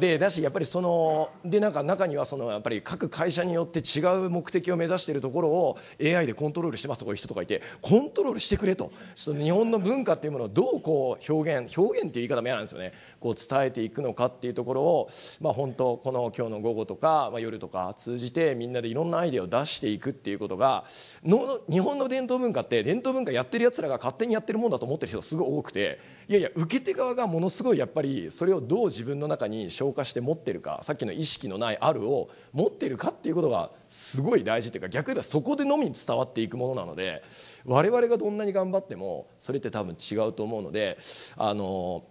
でだしやっぱりそのでなんか中にはそのやっぱり各会社によって違う目的を目指しているところを AI でコントロールしてますとかいう人とかいてコントロールしてくれと。ちょっと日本の文化っていうものをどうこう表現表現っていう言い方も嫌なんですよね。こう伝えていくのかっていうところをまあ本当この今日の午後とか、まあ、夜とか通じてみんなでいろんなアイデアを出していくっていうことがの日本の伝統文化って伝統文化かやってるやつらが勝手にやってるもんだと思ってる人すごい多くていやいや受け手側がものすごいやっぱりそれをどう自分の中に消化して持ってるかさっきの意識のないあるを持ってるかっていうことがすごい大事っていうか逆に言えばそこでのみ伝わっていくものなので我々がどんなに頑張ってもそれって多分違うと思うのであの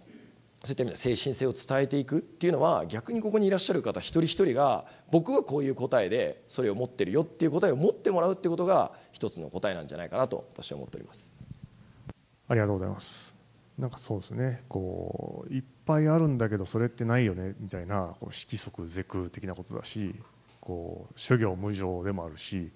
そういった意味で精神性を伝えていくっていうのは逆にここにいらっしゃる方一人一人が僕はこういう答えでそれを持ってるよっていう答えを持ってもらうってことが一つの答えなんじゃないかなと私は思っております。ありがとうございます。なんかそうですね。こういっぱいあるんだけどそれってないよねみたいなこう色即是空的なことだしこう諸行無常でもあるし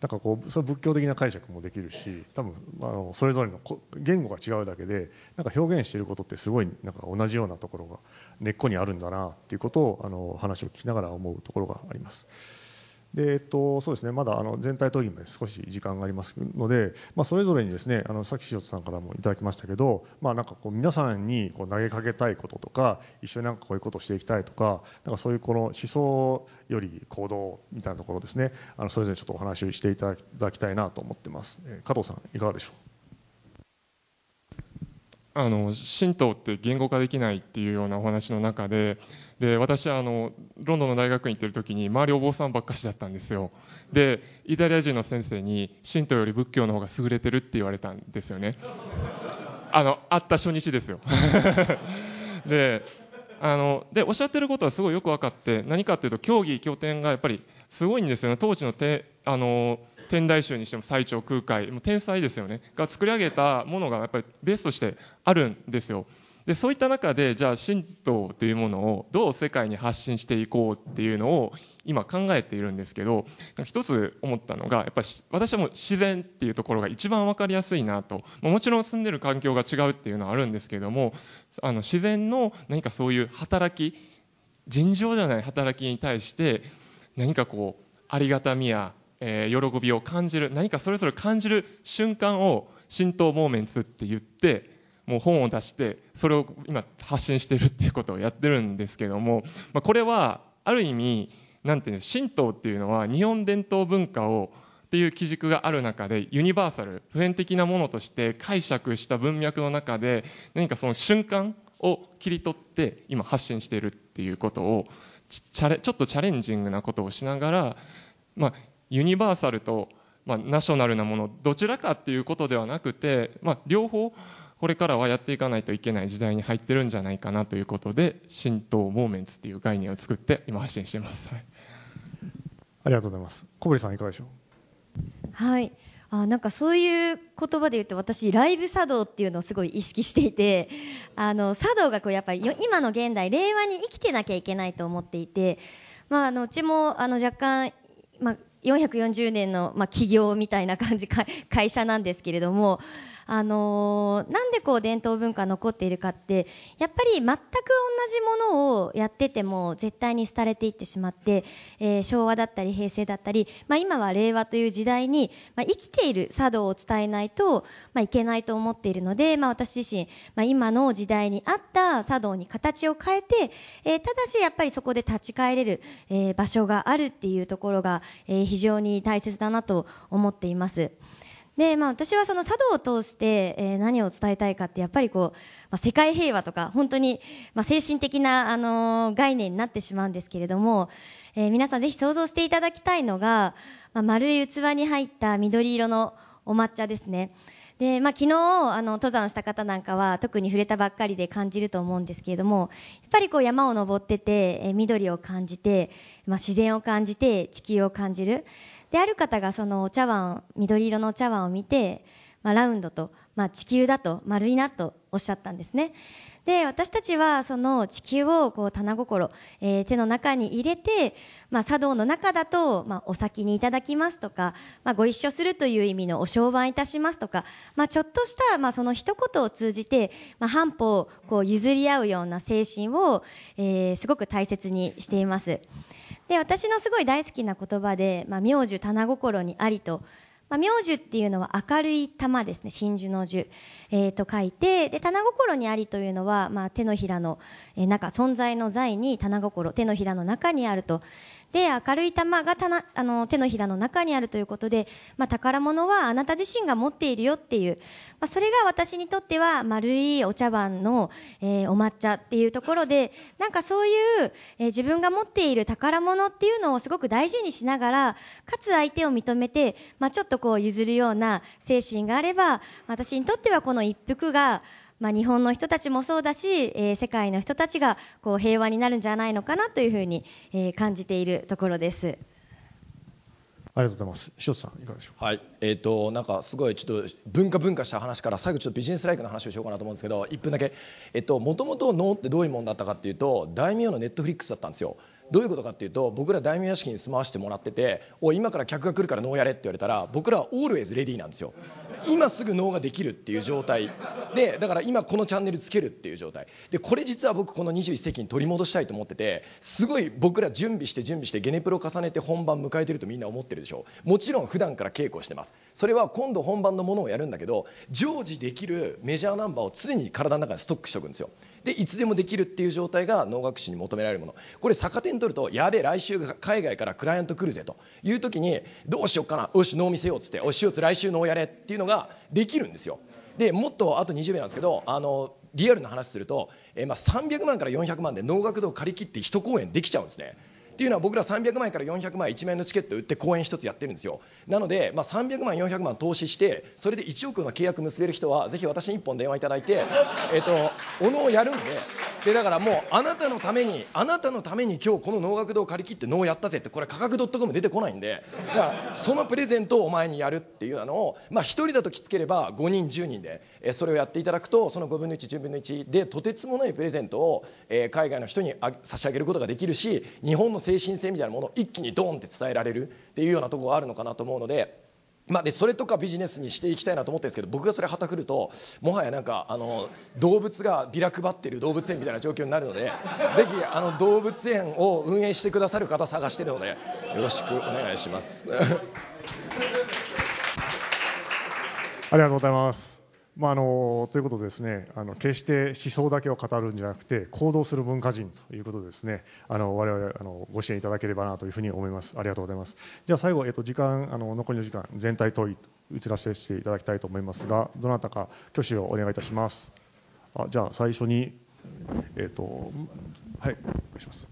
なんかこうそれ仏教的な解釈もできるし多分あのそれぞれの言語が違うだけでなんか表現していることってすごいなんか同じようなところが根っこにあるんだなっていうことをあの話を聞きながら思うところがあります。まだあの全体討議まで少し時間がありますので、まあ、それぞれにですねあのさっき塩田さんからもいただきましたけど、まあ、なんかこう皆さんにこう投げかけたいこととか一緒になんかこういうことをしていきたいとかなんかそういうこの思想より行動みたいなところですね。あのそれぞれちょっとお話をしていただきたいなと思ってます、えー、加藤さんいかがでしょうあの神道って言語化できないっていうようなお話の中でで私はあのロンドンの大学院行ってる時に周りお坊さんばっかしだったんですよ。でイタリア人の先生に神道より仏教の方が優れてるって言われたんですよね。あの会った初日ですよ。であのでおっしゃってることはすごいよく分かって何かっていうと競技拠点がやっぱりすごいんですよね。当時のてあの天台宗にしても最長空海もう天才ですよね。が作り上げたものがやっぱりベースとしてあるんですよ。でそういった中でじゃあ神道というものをどう世界に発信していこうっていうのを今考えているんですけど一つ思ったのがやっぱり私はもう自然っていうところが一番分かりやすいなと。もちろん住んでる環境が違うっていうのはあるんですけどもあの自然の何かそういう働き尋常じゃない働きに対して何かこうありがたみやえー、喜びを感じる何かそれぞれ感じる瞬間を神道モーメンツって言ってもう本を出してそれを今発信してるっていうことをやってるんですけども、まあ、これはある意味なんていう神道っていうのは日本伝統文化をっていう基軸がある中でユニバーサル普遍的なものとして解釈した文脈の中で何かその瞬間を切り取って今発信しているっていうことをちちょっとチャレンジングなことをしながら、まあ、ユニバーサルと、まあ、ナショナルなものどちらかっていうことではなくて、まあ、両方これからはやっていかないといけない時代に入ってるんじゃないかなということで神道モーメンツっていう概念を作って今発信してます、はい、ありがとうございます。小堀さんいかがでしょう？はい。あなんかそういう言葉で言うと私ライブ茶道っていうのをすごい意識していてあの茶道がこうやっぱり今の現代令和に生きてなきゃいけないと思っていて、まあ、あのうちもあの若干、まあ、440年の、まあ、起業みたいな感じ会社なんですけれどもあの、なんでこう伝統文化残っているかってやっぱり全く同じものをやってても絶対に廃れていってしまって、えー、昭和だったり平成だったり、まあ、今は令和という時代に、まあ、生きている茶道を伝えないと、まあ、いけないと思っているので、まあ、私自身、まあ、今の時代に合った茶道に形を変えて、えー、ただしやっぱりそこで立ち返れる、えー、場所があるっていうところが、えー、非常に大切だなと思っています。で、まあ、私はその茶道を通して、えー、何を伝えたいかってやっぱりこう、まあ、世界平和とか本当に、まあ、精神的な、あのー、概念になってしまうんですけれども、えー、皆さんぜひ想像していただきたいのが、まあ、丸い器に入った緑色のお抹茶ですね。で、まあ、昨日、あの、登山した方なんかは特に触れたばっかりで感じると思うんですけれども、やっぱりこう山を登ってて、え緑を感じて、まあ、自然を感じて、地球を感じる。で、ある方がそのお茶碗、緑色のお茶碗を見て、まあ、ラウンドと、まあ、地球だと、丸いなとおっしゃったんですね。で、私たちはその地球をこう棚心、えー、手の中に入れて、まあ、茶道の中だと、まあ、お先にいただきますとか、まあ、ご一緒するという意味のお商売いたしますとか、まあ、ちょっとした、まあ、その一言を通じて、まあ、半歩をこう譲り合うような精神を、えー、すごく大切にしています。で、私のすごい大好きな言葉で、まあ、名樹棚心にありと、まあ、名樹っていうのは明るい玉ですね、真珠の樹、えー、と書いて、で、棚心にありというのは、まあ、手のひらの、えー、中、存在の在に棚心、手のひらの中にあると。で、明るい玉がたなあの手のひらの中にあるということで、まあ、宝物はあなた自身が持っているよっていう、まあ、それが私にとっては丸いお茶碗の、えー、お抹茶っていうところで、なんかそういう、えー、自分が持っている宝物っていうのをすごく大事にしながら、かつ相手を認めて、まあ、ちょっとこう譲るような精神があれば、私にとってはこの一服が、日本の人たちもそうだし、えー、世界の人たちがこう平和になるんじゃないのかなというふうに、えー、感じているところです。ありがとうございます。塩津さんいかがでしょうはい、えっ、ー、となんかすごいちょっと文化文化した話から最後ちょっとビジネスライクの話をしようかなと思うんですけど、1分だけえっ、ー、と元々能ってどういうもんだったかっていうと大名のネットフリックスだったんですよ。どういうことかっていうと僕ら大名屋敷に住まわせてもらってて「お今から客が来るから能やれ」って言われたら僕らはオールウェイズレディーなんですよ。今すぐ能ができるっていう状態。でだから今このチャンネルつけるっていう状態。でこれ実は僕この21世紀に取り戻したいと思っててすごい僕ら準備して準備してゲネプロ重ねて本番迎えてるとみんな思ってるでしょ。もちろん普段から稽古してます。それは今度本番のものをやるんだけど常時できるメジャーナンバーを常に体の中にストックしておくんですよ。でいつでもできるっていう状態が能楽師に求められるもの。これ逆手に取るとやべえ来週海外からクライアント来るぜと。いう時にどうしようかな。よし能見せようっつって。おしよつ来週能やれ。っていうのができるんですよ。でもっとあと20秒なんですけどあのリアルな話すると、えまあ、300万から400万で能楽堂借り切って1公演できちゃうんですね。っていうのは僕ら300万円から400万円1万円のチケット売って公演1つやってるんですよ。なので、まあ、300万400万投資してそれで1億の契約結べる人はぜひ私に1本電話いただいて、えっと、お能をやるんで。でだからもうあなたのためにあなたのために今日この能楽堂を借り切って能をやったぜってこれ価格 .com 出てこないんで。だからそのプレゼントをお前にやるっていうのを、まあ、1人だときつければ5人10人でえそれをやっていただくとその5分の110分の1でとてつもないプレゼントを、え海外の人に差し上げることができるし日本の精神性みたいなものを一気にドーンって伝えられるっていうようなところがあるのかなと思うので。まあ、でそれとかビジネスにしていきたいなと思ってるんですけど僕がそれ旗振るともはやなんかあの動物がビラ配ってる動物園みたいな状況になるのでぜひあの動物園を運営してくださる方探してるのでよろしくお願いしますありがとうございますまあ、あのということでですねあの決して思想だけを語るんじゃなくて行動する文化人ということでですねあの我々あのご支援いただければなというふうに思います。ありがとうございます。じゃあ最後、えっと、時間あの残りの時間全体問い移らせていただきたいと思いますがどなたか挙手をお願いいたします。あじゃあ最初にえっとはいお願いします。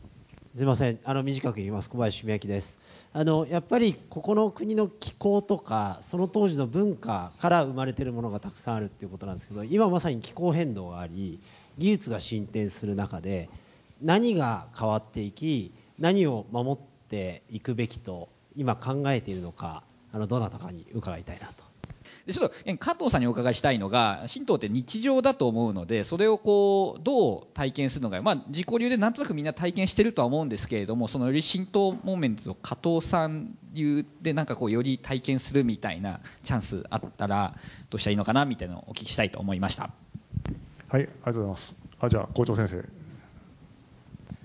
すみません。あの短く言います。小林文明です。あのやっぱりここの国の気候とかその当時の文化から生まれているものがたくさんあるっていうことなんですけど今まさに気候変動があり技術が進展する中で何が変わっていき何を守っていくべきと今考えているのかあのどなたかに伺いたいなと。でちょっと加藤さんにお伺いしたいのが神道って日常だと思うのでそれをこうどう体験するのが、まあ、自己流でなんとなくみんな体験してるとは思うんですけれどもそのより神道モーメンツを加藤さん流でなんかこうより体験するみたいなチャンスあったらどうしたらいいのかなみたいなのをお聞きしたいと思いました。はい、ありがとうございます。あ、じゃあ校長先生。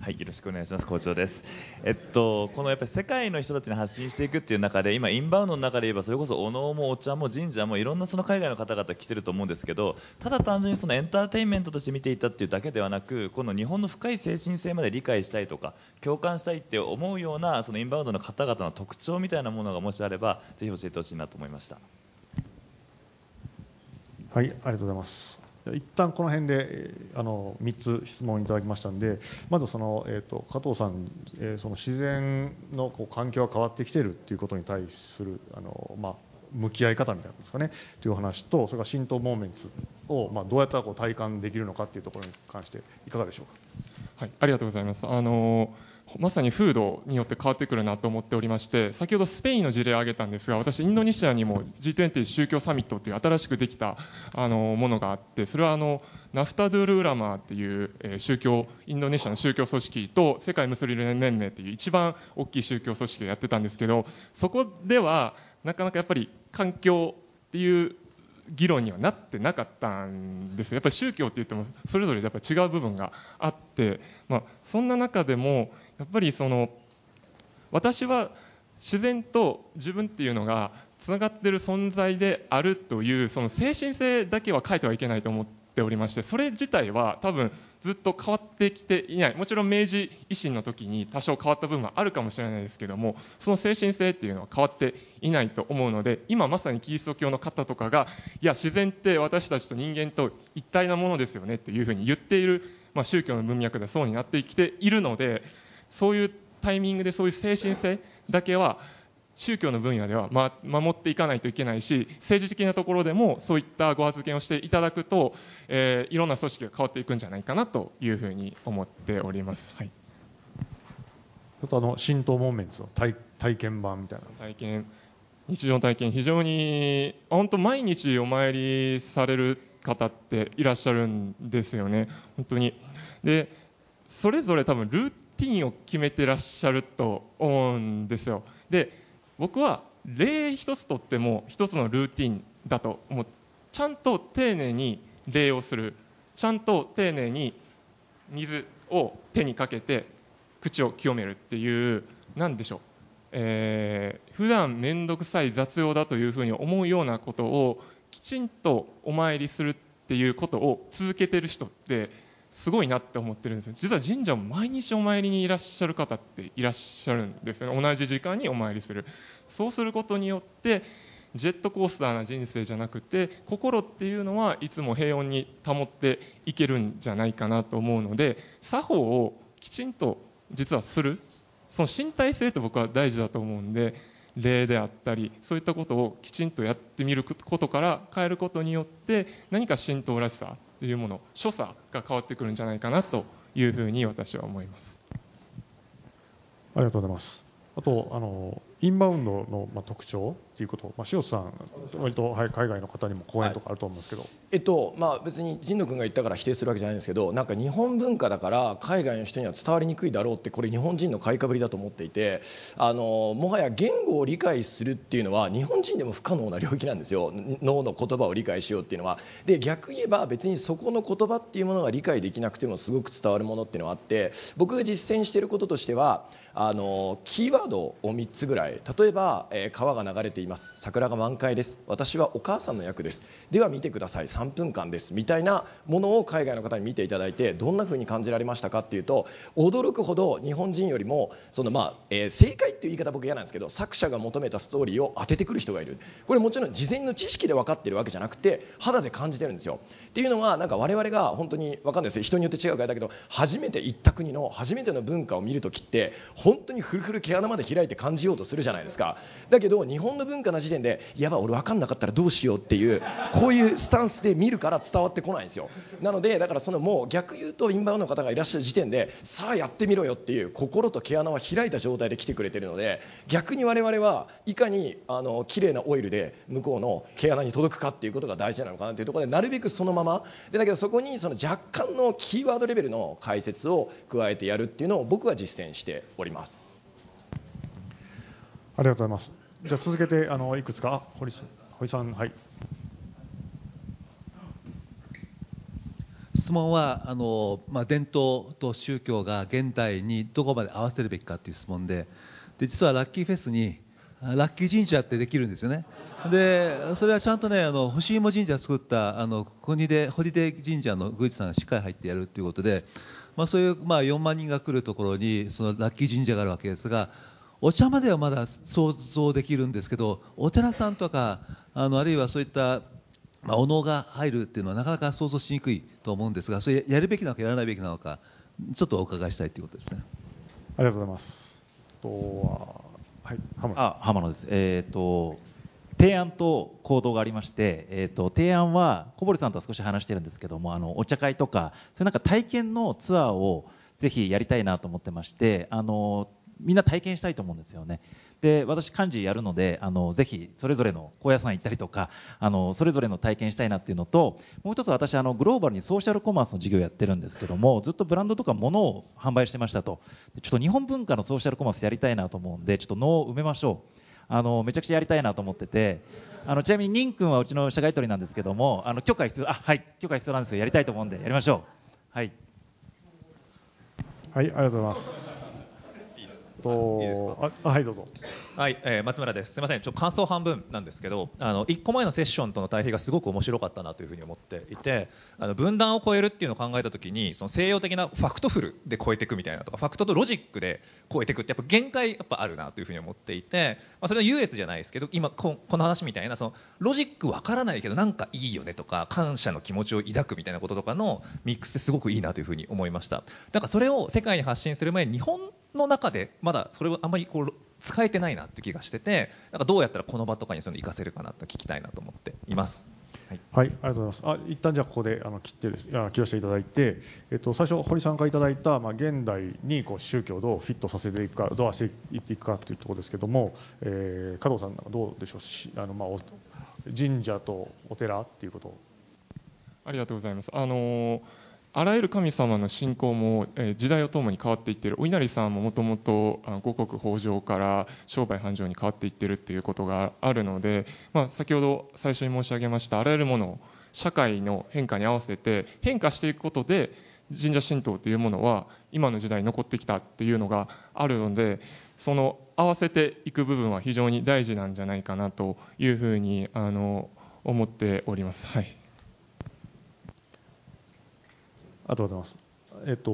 はい、よろしくお願いします。校長です。えっと、このやっぱり世界の人たちに発信していくっていう中で、今インバウンドの中で言えば、それこそお能もお茶も神社もいろんなその海外の方々来てると思うんですけど、ただ単純にそのエンターテインメントとして見ていたっていうだけではなく、この日本の深い精神性まで理解したいとか、共感したいって思うようなそのインバウンドの方々の特徴みたいなものがもしあれば、ぜひ教えてほしいなと思いました。はい、ありがとうございます。一旦この辺であの3つ質問いただきましたんで、まずその、えー、と加藤さん、えーその自然のこう環境が変わってきているっていうことに対するあの、まあ、向き合い方みたいなんですかねという話と、それから浸透モーメンツを、まあ、どうやったらこう体感できるのかっていうところに関していかがでしょうか？はい、ありがとうございます。あのまさに風土によって変わってくるなと思っておりまして先ほどスペインの事例を挙げたんですが私インドネシアにも G20 宗教サミットっていう新しくできたあのものがあってそれはあのナフタドゥール・ウラマーっていう、え宗教インドネシアの宗教組織と世界ムスリム連盟っていう一番大きい宗教組織がやってたんですけどそこではなかなかやっぱり環境っていう議論にはなってなかったんですやっぱり宗教って言ってもそれぞれやっぱ違う部分があって、まあ、そんな中でもやっぱりその私は自然と自分っていうのがつながっている存在であるというその精神性だけは変えてはいけないと思っておりましてそれ自体は多分ずっと変わってきていない。もちろん明治維新の時に多少変わった部分はあるかもしれないですけどもその精神性っていうのは変わっていないと思うので今まさにキリスト教の方とかがいや自然って私たちと人間と一体なものですよねっていうふうに言っている、まあ、宗教の文脈でそうになってきているのでそういうタイミングでそういう精神性だけは宗教の分野では、ま、守っていかないといけないし政治的なところでもそういったご発言をしていただくと、えーいろんな組織が変わっていくんじゃないかなというふうに思っております。はい、ちょっとあの浸透モーメンツの体体験版みたいな。体験日常の体験非常に本当毎日お参りされる方っていらっしゃるんですよね本当にでそれぞれ多分ルーティンを決めてらっしゃると思うんですよ。で僕は礼一つとっても一つのルーティンだと思うちゃんと丁寧に礼をする。ちゃんと丁寧に水を手にかけて口を清めるっていう何でしょう。えー普段面倒くさい雑用だというふうに思うようなことをきちんとお参りするっていうことを続けてる人ってすごいなって思ってるんですよ。実は神社も毎日お参りにいらっしゃる方っていらっしゃるんですよね。同じ時間にお参りする。そうすることによってジェットコースターな人生じゃなくて心っていうのはいつも平穏に保っていけるんじゃないかなと思うので作法をきちんと実はする。その身体性って僕は大事だと思うんで礼であったりそういったことをきちんとやってみることから変えることによって何か神道らしさというもの所作が変わってくるんじゃないかなというふうに私は思います。ありがとうございます。あとあのインバウンドの、ま、特徴ということ、まあ、塩津さん、割と、はい、海外の方にも講演とかあると思うんですけど、えっとまあ、別に神野君が言ったから否定するわけじゃないんですけどなんか日本文化だから海外の人には伝わりにくいだろうってこれ日本人の買いかぶりだと思っていてあのもはや言語を理解するっていうのは日本人でも不可能な領域なんですよ。脳の言葉を理解しようっていうのは。で逆言えば別にそこの言葉っていうものが理解できなくてもすごく伝わるものっていうのはあって僕が実践していることとしてはあのキーワードを3つぐらい。例えば、えー川が流れています。桜が満開です。私はお母さんの役です。では見てください。3分間です。みたいなものを海外の方に見ていただいてどんな風に感じられましたかっていうと驚くほど日本人よりもその、まあえー正解っていう言い方僕嫌なんですけど作者が求めたストーリーを当ててくる人がいる。これもちろん事前の知識で分かってるわけじゃなくて肌で感じてるんですよ。っていうのはなんか我々が本当に分かんないです人によって違うからだけど初めて行った国の初めての文化を見るときって本当にフルフル毛穴まで開いて感じようとするじゃないですか。だけど日本の文化な時点でやばい俺分かんなかったらどうしようっていうこういうスタンスで見るから伝わってこないんですよ。なのでだからそのもう逆言うとインバウンドの方がいらっしゃる時点でさあやってみろよっていう心と毛穴は開いた状態で来てくれてるので逆に我々はいかにあの綺麗なオイルで向こうの毛穴に届くかっていうことが大事なのかなというところでなるべくそのままでだけどそこにその若干のキーワードレベルの解説を加えてやるっていうのを僕は実践しております。ありがとうございます。じゃあ続けてあのいくつかあ堀さん堀さんはい。質問はあの、まあ、伝統と宗教が現代にどこまで合わせるべきかという質問でで実はラッキーフェスにラッキー神社ってできるんですよねでそれはちゃんとねあの星芋神社作ったあの国で堀出神社の宮司さんがしっかり入ってやるということで、まあ、そういう、まあ、4万人が来るところにそのラッキー神社があるわけですがお茶まではまだ想像できるんですけどお寺さんとかあのあるいはそういったまあ、お能が入るっていうのはなかなか想像しにくいと思うんですが、それやるべきなのかやらないべきなのか、ちょっとお伺いしたいということですね。ありがとうございます。とははい浜。あ浜野です、えー、と提案と行動がありまして、えー、と提案は小堀さんとは少し話してるんですけどもあのお茶会とかそういうなんか体験のツアーをぜひやりたいなと思ってましてあのみんな体験したいと思うんですよね。で私幹事やるのであのぜひそれぞれの高野山行ったりとかあのそれぞれの体験したいなっていうのともう一つ私あのグローバルにソーシャルコマースの事業をやってるんですけどもずっとブランドとか物を販売してましたと。ちょっと日本文化のソーシャルコマースやりたいなと思うんでちょっと脳を埋めましょう。あのめちゃくちゃやりたいなと思っててあのちなみに任君はうちの社外取りなんですけどもあの許可必要あはい許可必要なんですよ。やりたいと思うんでやりましょう。はい。はいありがとうございます。とああはいどうぞ。はい、えー松村です。すみません、ちょっと感想半分なんですけど、あの1個前のセッションとの対比がすごく面白かったなというふうに思っていて、あの分断を超えるっていうのを考えたときに、その西洋的なファクトフルで超えていくみたいなとか、ファクトとロジックで超えていくってやっぱ限界やっぱあるなというふうに思っていて、まあ、それは優越じゃないですけど、今ここの話みたいなそのロジックわからないけどなんかいいよねとか、感謝の気持ちを抱くみたいなこととかのミックスってすごくいいなというふうに思いました。だからそれを世界に発信する前に日本の中でまだそれをあんまりこう使えてないなって気がしててなんかどうやったらこの場とかにそういうの活かせるかなと聞きたいなと思っています。はいはい、ありがとうございます。あ、一旦じゃあここであの切ってですあ切らせていただいて、えっと最初堀さんからいただいたまあ現代にこう宗教をどうフィットさせていくか、どう合わせていっていくかというところですけども、えー、加藤さんはどうでしょう？しあのまあお神社とお寺っていうこと。ありがとうございます。あのーあらゆる神様の信仰も、時代をともに変わっていっているお稲荷さんももともと五穀豊穣から商売繁盛に変わっていっているっていうことがあるので、まあ、先ほど最初に申し上げましたあらゆるものを社会の変化に合わせて変化していくことで神社神道というものは今の時代に残ってきたっていうのがあるのでその合わせていく部分は非常に大事なんじゃないかなというふうにあの思っております。はいありがとうございます？えっと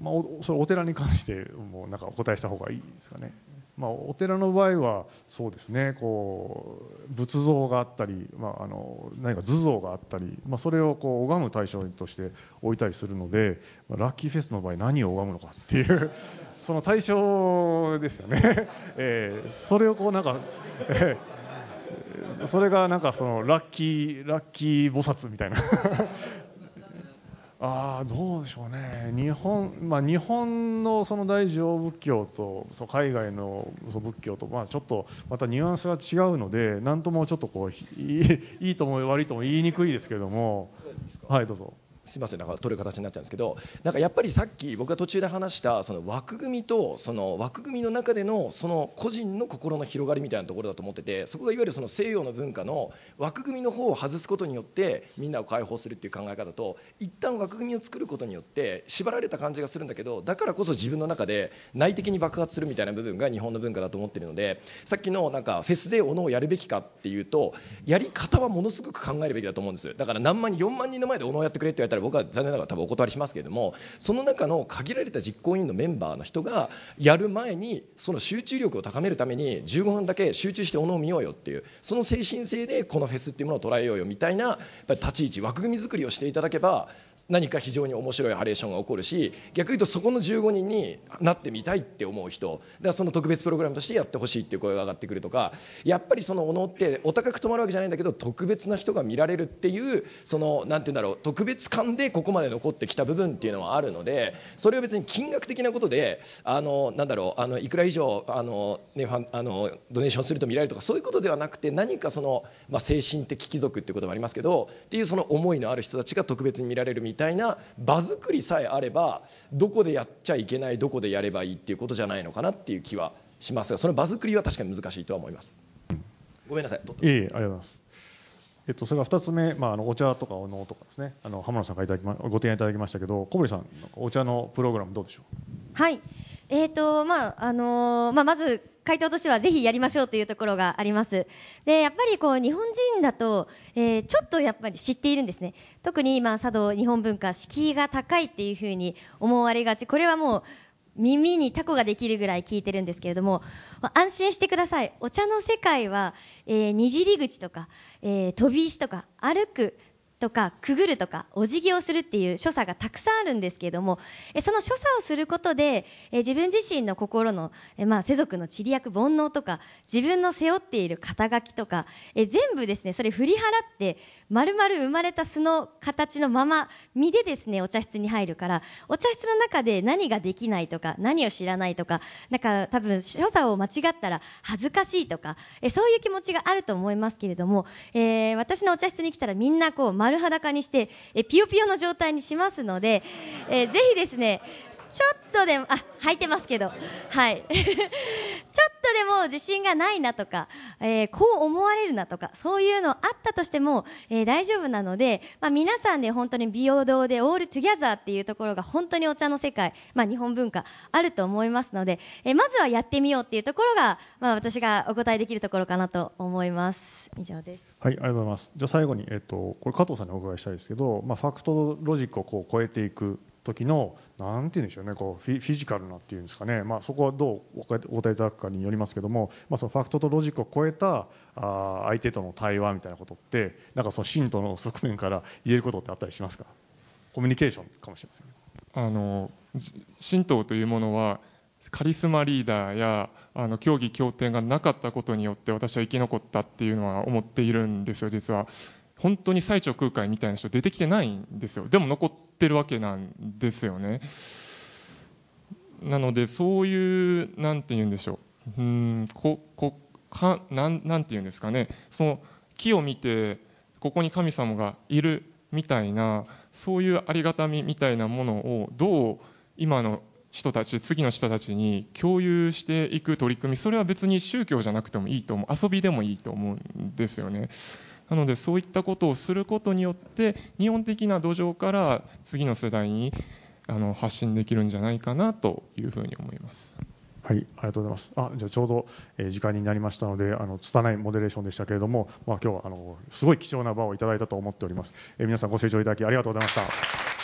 まあおそれお寺に関してもなんかお答えした方がいいですかね。まあお寺の場合はそうですね。こう仏像があったり、まああの何か図像があったり、まあそれをこう拝む対象として置いたりするので、まあラッキーフェスの場合何を拝むのかっていう その対象ですよね。えーそれをこうなんか。え ーそれがなんかそのラッキーラッキー菩薩みたいなああどうでしょうね。日本まあ日本のその大乗仏教とその海外のその仏教とまあちょっとまたニュアンスが違うので何ともちょっとこういいいいとも悪いとも言いにくいですけれども。はいどうぞすみません、なんか取る形になっちゃうんですけど、なんかやっぱりさっき僕が途中で話したその枠組みとその枠組みの中でのその個人の心の広がりみたいなところだと思ってて、そこがいわゆるその西洋の文化の枠組みの方を外すことによってみんなを解放するっていう考え方と、一旦枠組みを作ることによって縛られた感じがするんだけど、だからこそ自分の中で内的に爆発するみたいな部分が日本の文化だと思ってるので、さっきのなんかフェスでおのをやるべきかっていうと、やり方はものすごく考えるべきだと思うんです。だから何万人4万人の前でおのをやってくれって言われたらら僕は残念ながら多分お断りしますけれどもその中の限られた実行委員のメンバーの人がやる前にその集中力を高めるために15分だけ集中しておのを見ようよっていうその精神性でこのフェスっていうものを捉えようよみたいな立ち位置枠組み作りをしていただけば何か非常に面白いハレーションが起こるし逆に言うとそこの15人になってみたいって思う人だその特別プログラムとしてやってほしいっていう声が上がってくるとかやっぱりそのおのってお高く泊まるわけじゃないんだけど特別な人が見られるっていうそのなんて言うんだろう特別感でここまで残ってきた部分っていうのはあるのでそれを別に金額的なことであのなんだろうあのいくら以上あの、ね、ファンあのドネーションすると見られるとかそういうことではなくて何かその、まあ、精神的貴族っていうこともありますけどっていうその思いのある人たちが特別に見られるみたいな場作りさえあればどこでやっちゃいけないどこでやればいいっていうことじゃないのかなっていう気はしますがその場作りは確かに難しいとは思います。ごめんなさい。いえいえ、ありがとうございます。えっと、それから2つ目、まあ、あのお茶とかお能とかですね、あの浜野さんからいただき、ま、ご提案いただきましたけど、小堀さん、お茶のプログラムどうでしょう？はい。えーと、まあ、あのーまあ、まず、回答としてはぜひやりましょうというところがあります。で、やっぱりこう、日本人だと、えーちょっとやっぱり知っているんですね。特に、まあ、茶道、日本文化、敷居が高いっていうふうに思われがち。これはもう、耳にタコができるぐらい聞いてるんですけれども、安心してください。お茶の世界は、えー、にじり口とか、えー飛び石とか、歩くとか、くぐるとか、お辞儀をするっていう所作がたくさんあるんですけれども、その所作をすることで、自分自身の心の、まあ、世俗の地理役煩悩とか、自分の背負っている肩書きとか、全部ですね、それ振り払って、丸々生まれた素の形のまま、身でですね、お茶室に入るから、お茶室の中で何ができないとか、何を知らないとか、だか多分、所作を間違ったら恥ずかしいとか、そういう気持ちがあると思いますけれども、えー私のお茶室に来たらみんなこう丸裸にして、えピヨピヨの状態にしますので、えーぜひですね、ちょっとでも、あ、履いてますけど、はい。ちょっとでも自信がないなとか、えーこう思われるなとか、そういうのあったとしても、えー大丈夫なので、まあ、皆さんで本当に平等で all together っていうところが本当にお茶の世界、まあ、日本文化あると思いますので、えーまずはやってみようっていうところが、まあ、私がお答えできるところかなと思います。以上です。はい、ありがとうございます。じゃあ最後に、えっと、これ加藤さんにお伺いしたいですけど、まあ、ファクトロジックをこう超えていく時の、なんて言うんでしょうね、こうフィフィジカルなっていうんですかね、まあ、そこはどうお答えいただくかによりますけども、まあ、そのファクトとロジックを超えたあ相手との対話みたいなことって、なんかその信徒の側面から言えることってあったりしますか？コミュニケーションかもしれませんね。あの神道というものはカリスマリーダーやあの競技協定がなかったことによって私は生き残ったっていうのは思っているんですよ実は。本当に最長空海みたいな人出てきてないんですよ。でも残ってるわけなんですよね。なのでそういうなんて言うんでしょう。うんここかなんなんて言うんですかね。その木を見てここに神様がいるみたいなそういうありがたみみたいなものをどう今の人たち次の人たちに共有していく取り組みそれは別に宗教じゃなくてもいいと思う遊びでもいいと思うんですよね。なのでそういったことをすることによって日本的な土壌から次の世代にあの発信できるんじゃないかなというふうに思いますはい、ありがとうございます。あ、じゃあちょうど、えー時間になりましたので、あの拙いモデレーションでしたけれども、まあ今日はあのすごい貴重な場をいただいたと思っております。えー皆さんご清聴いただきありがとうございました。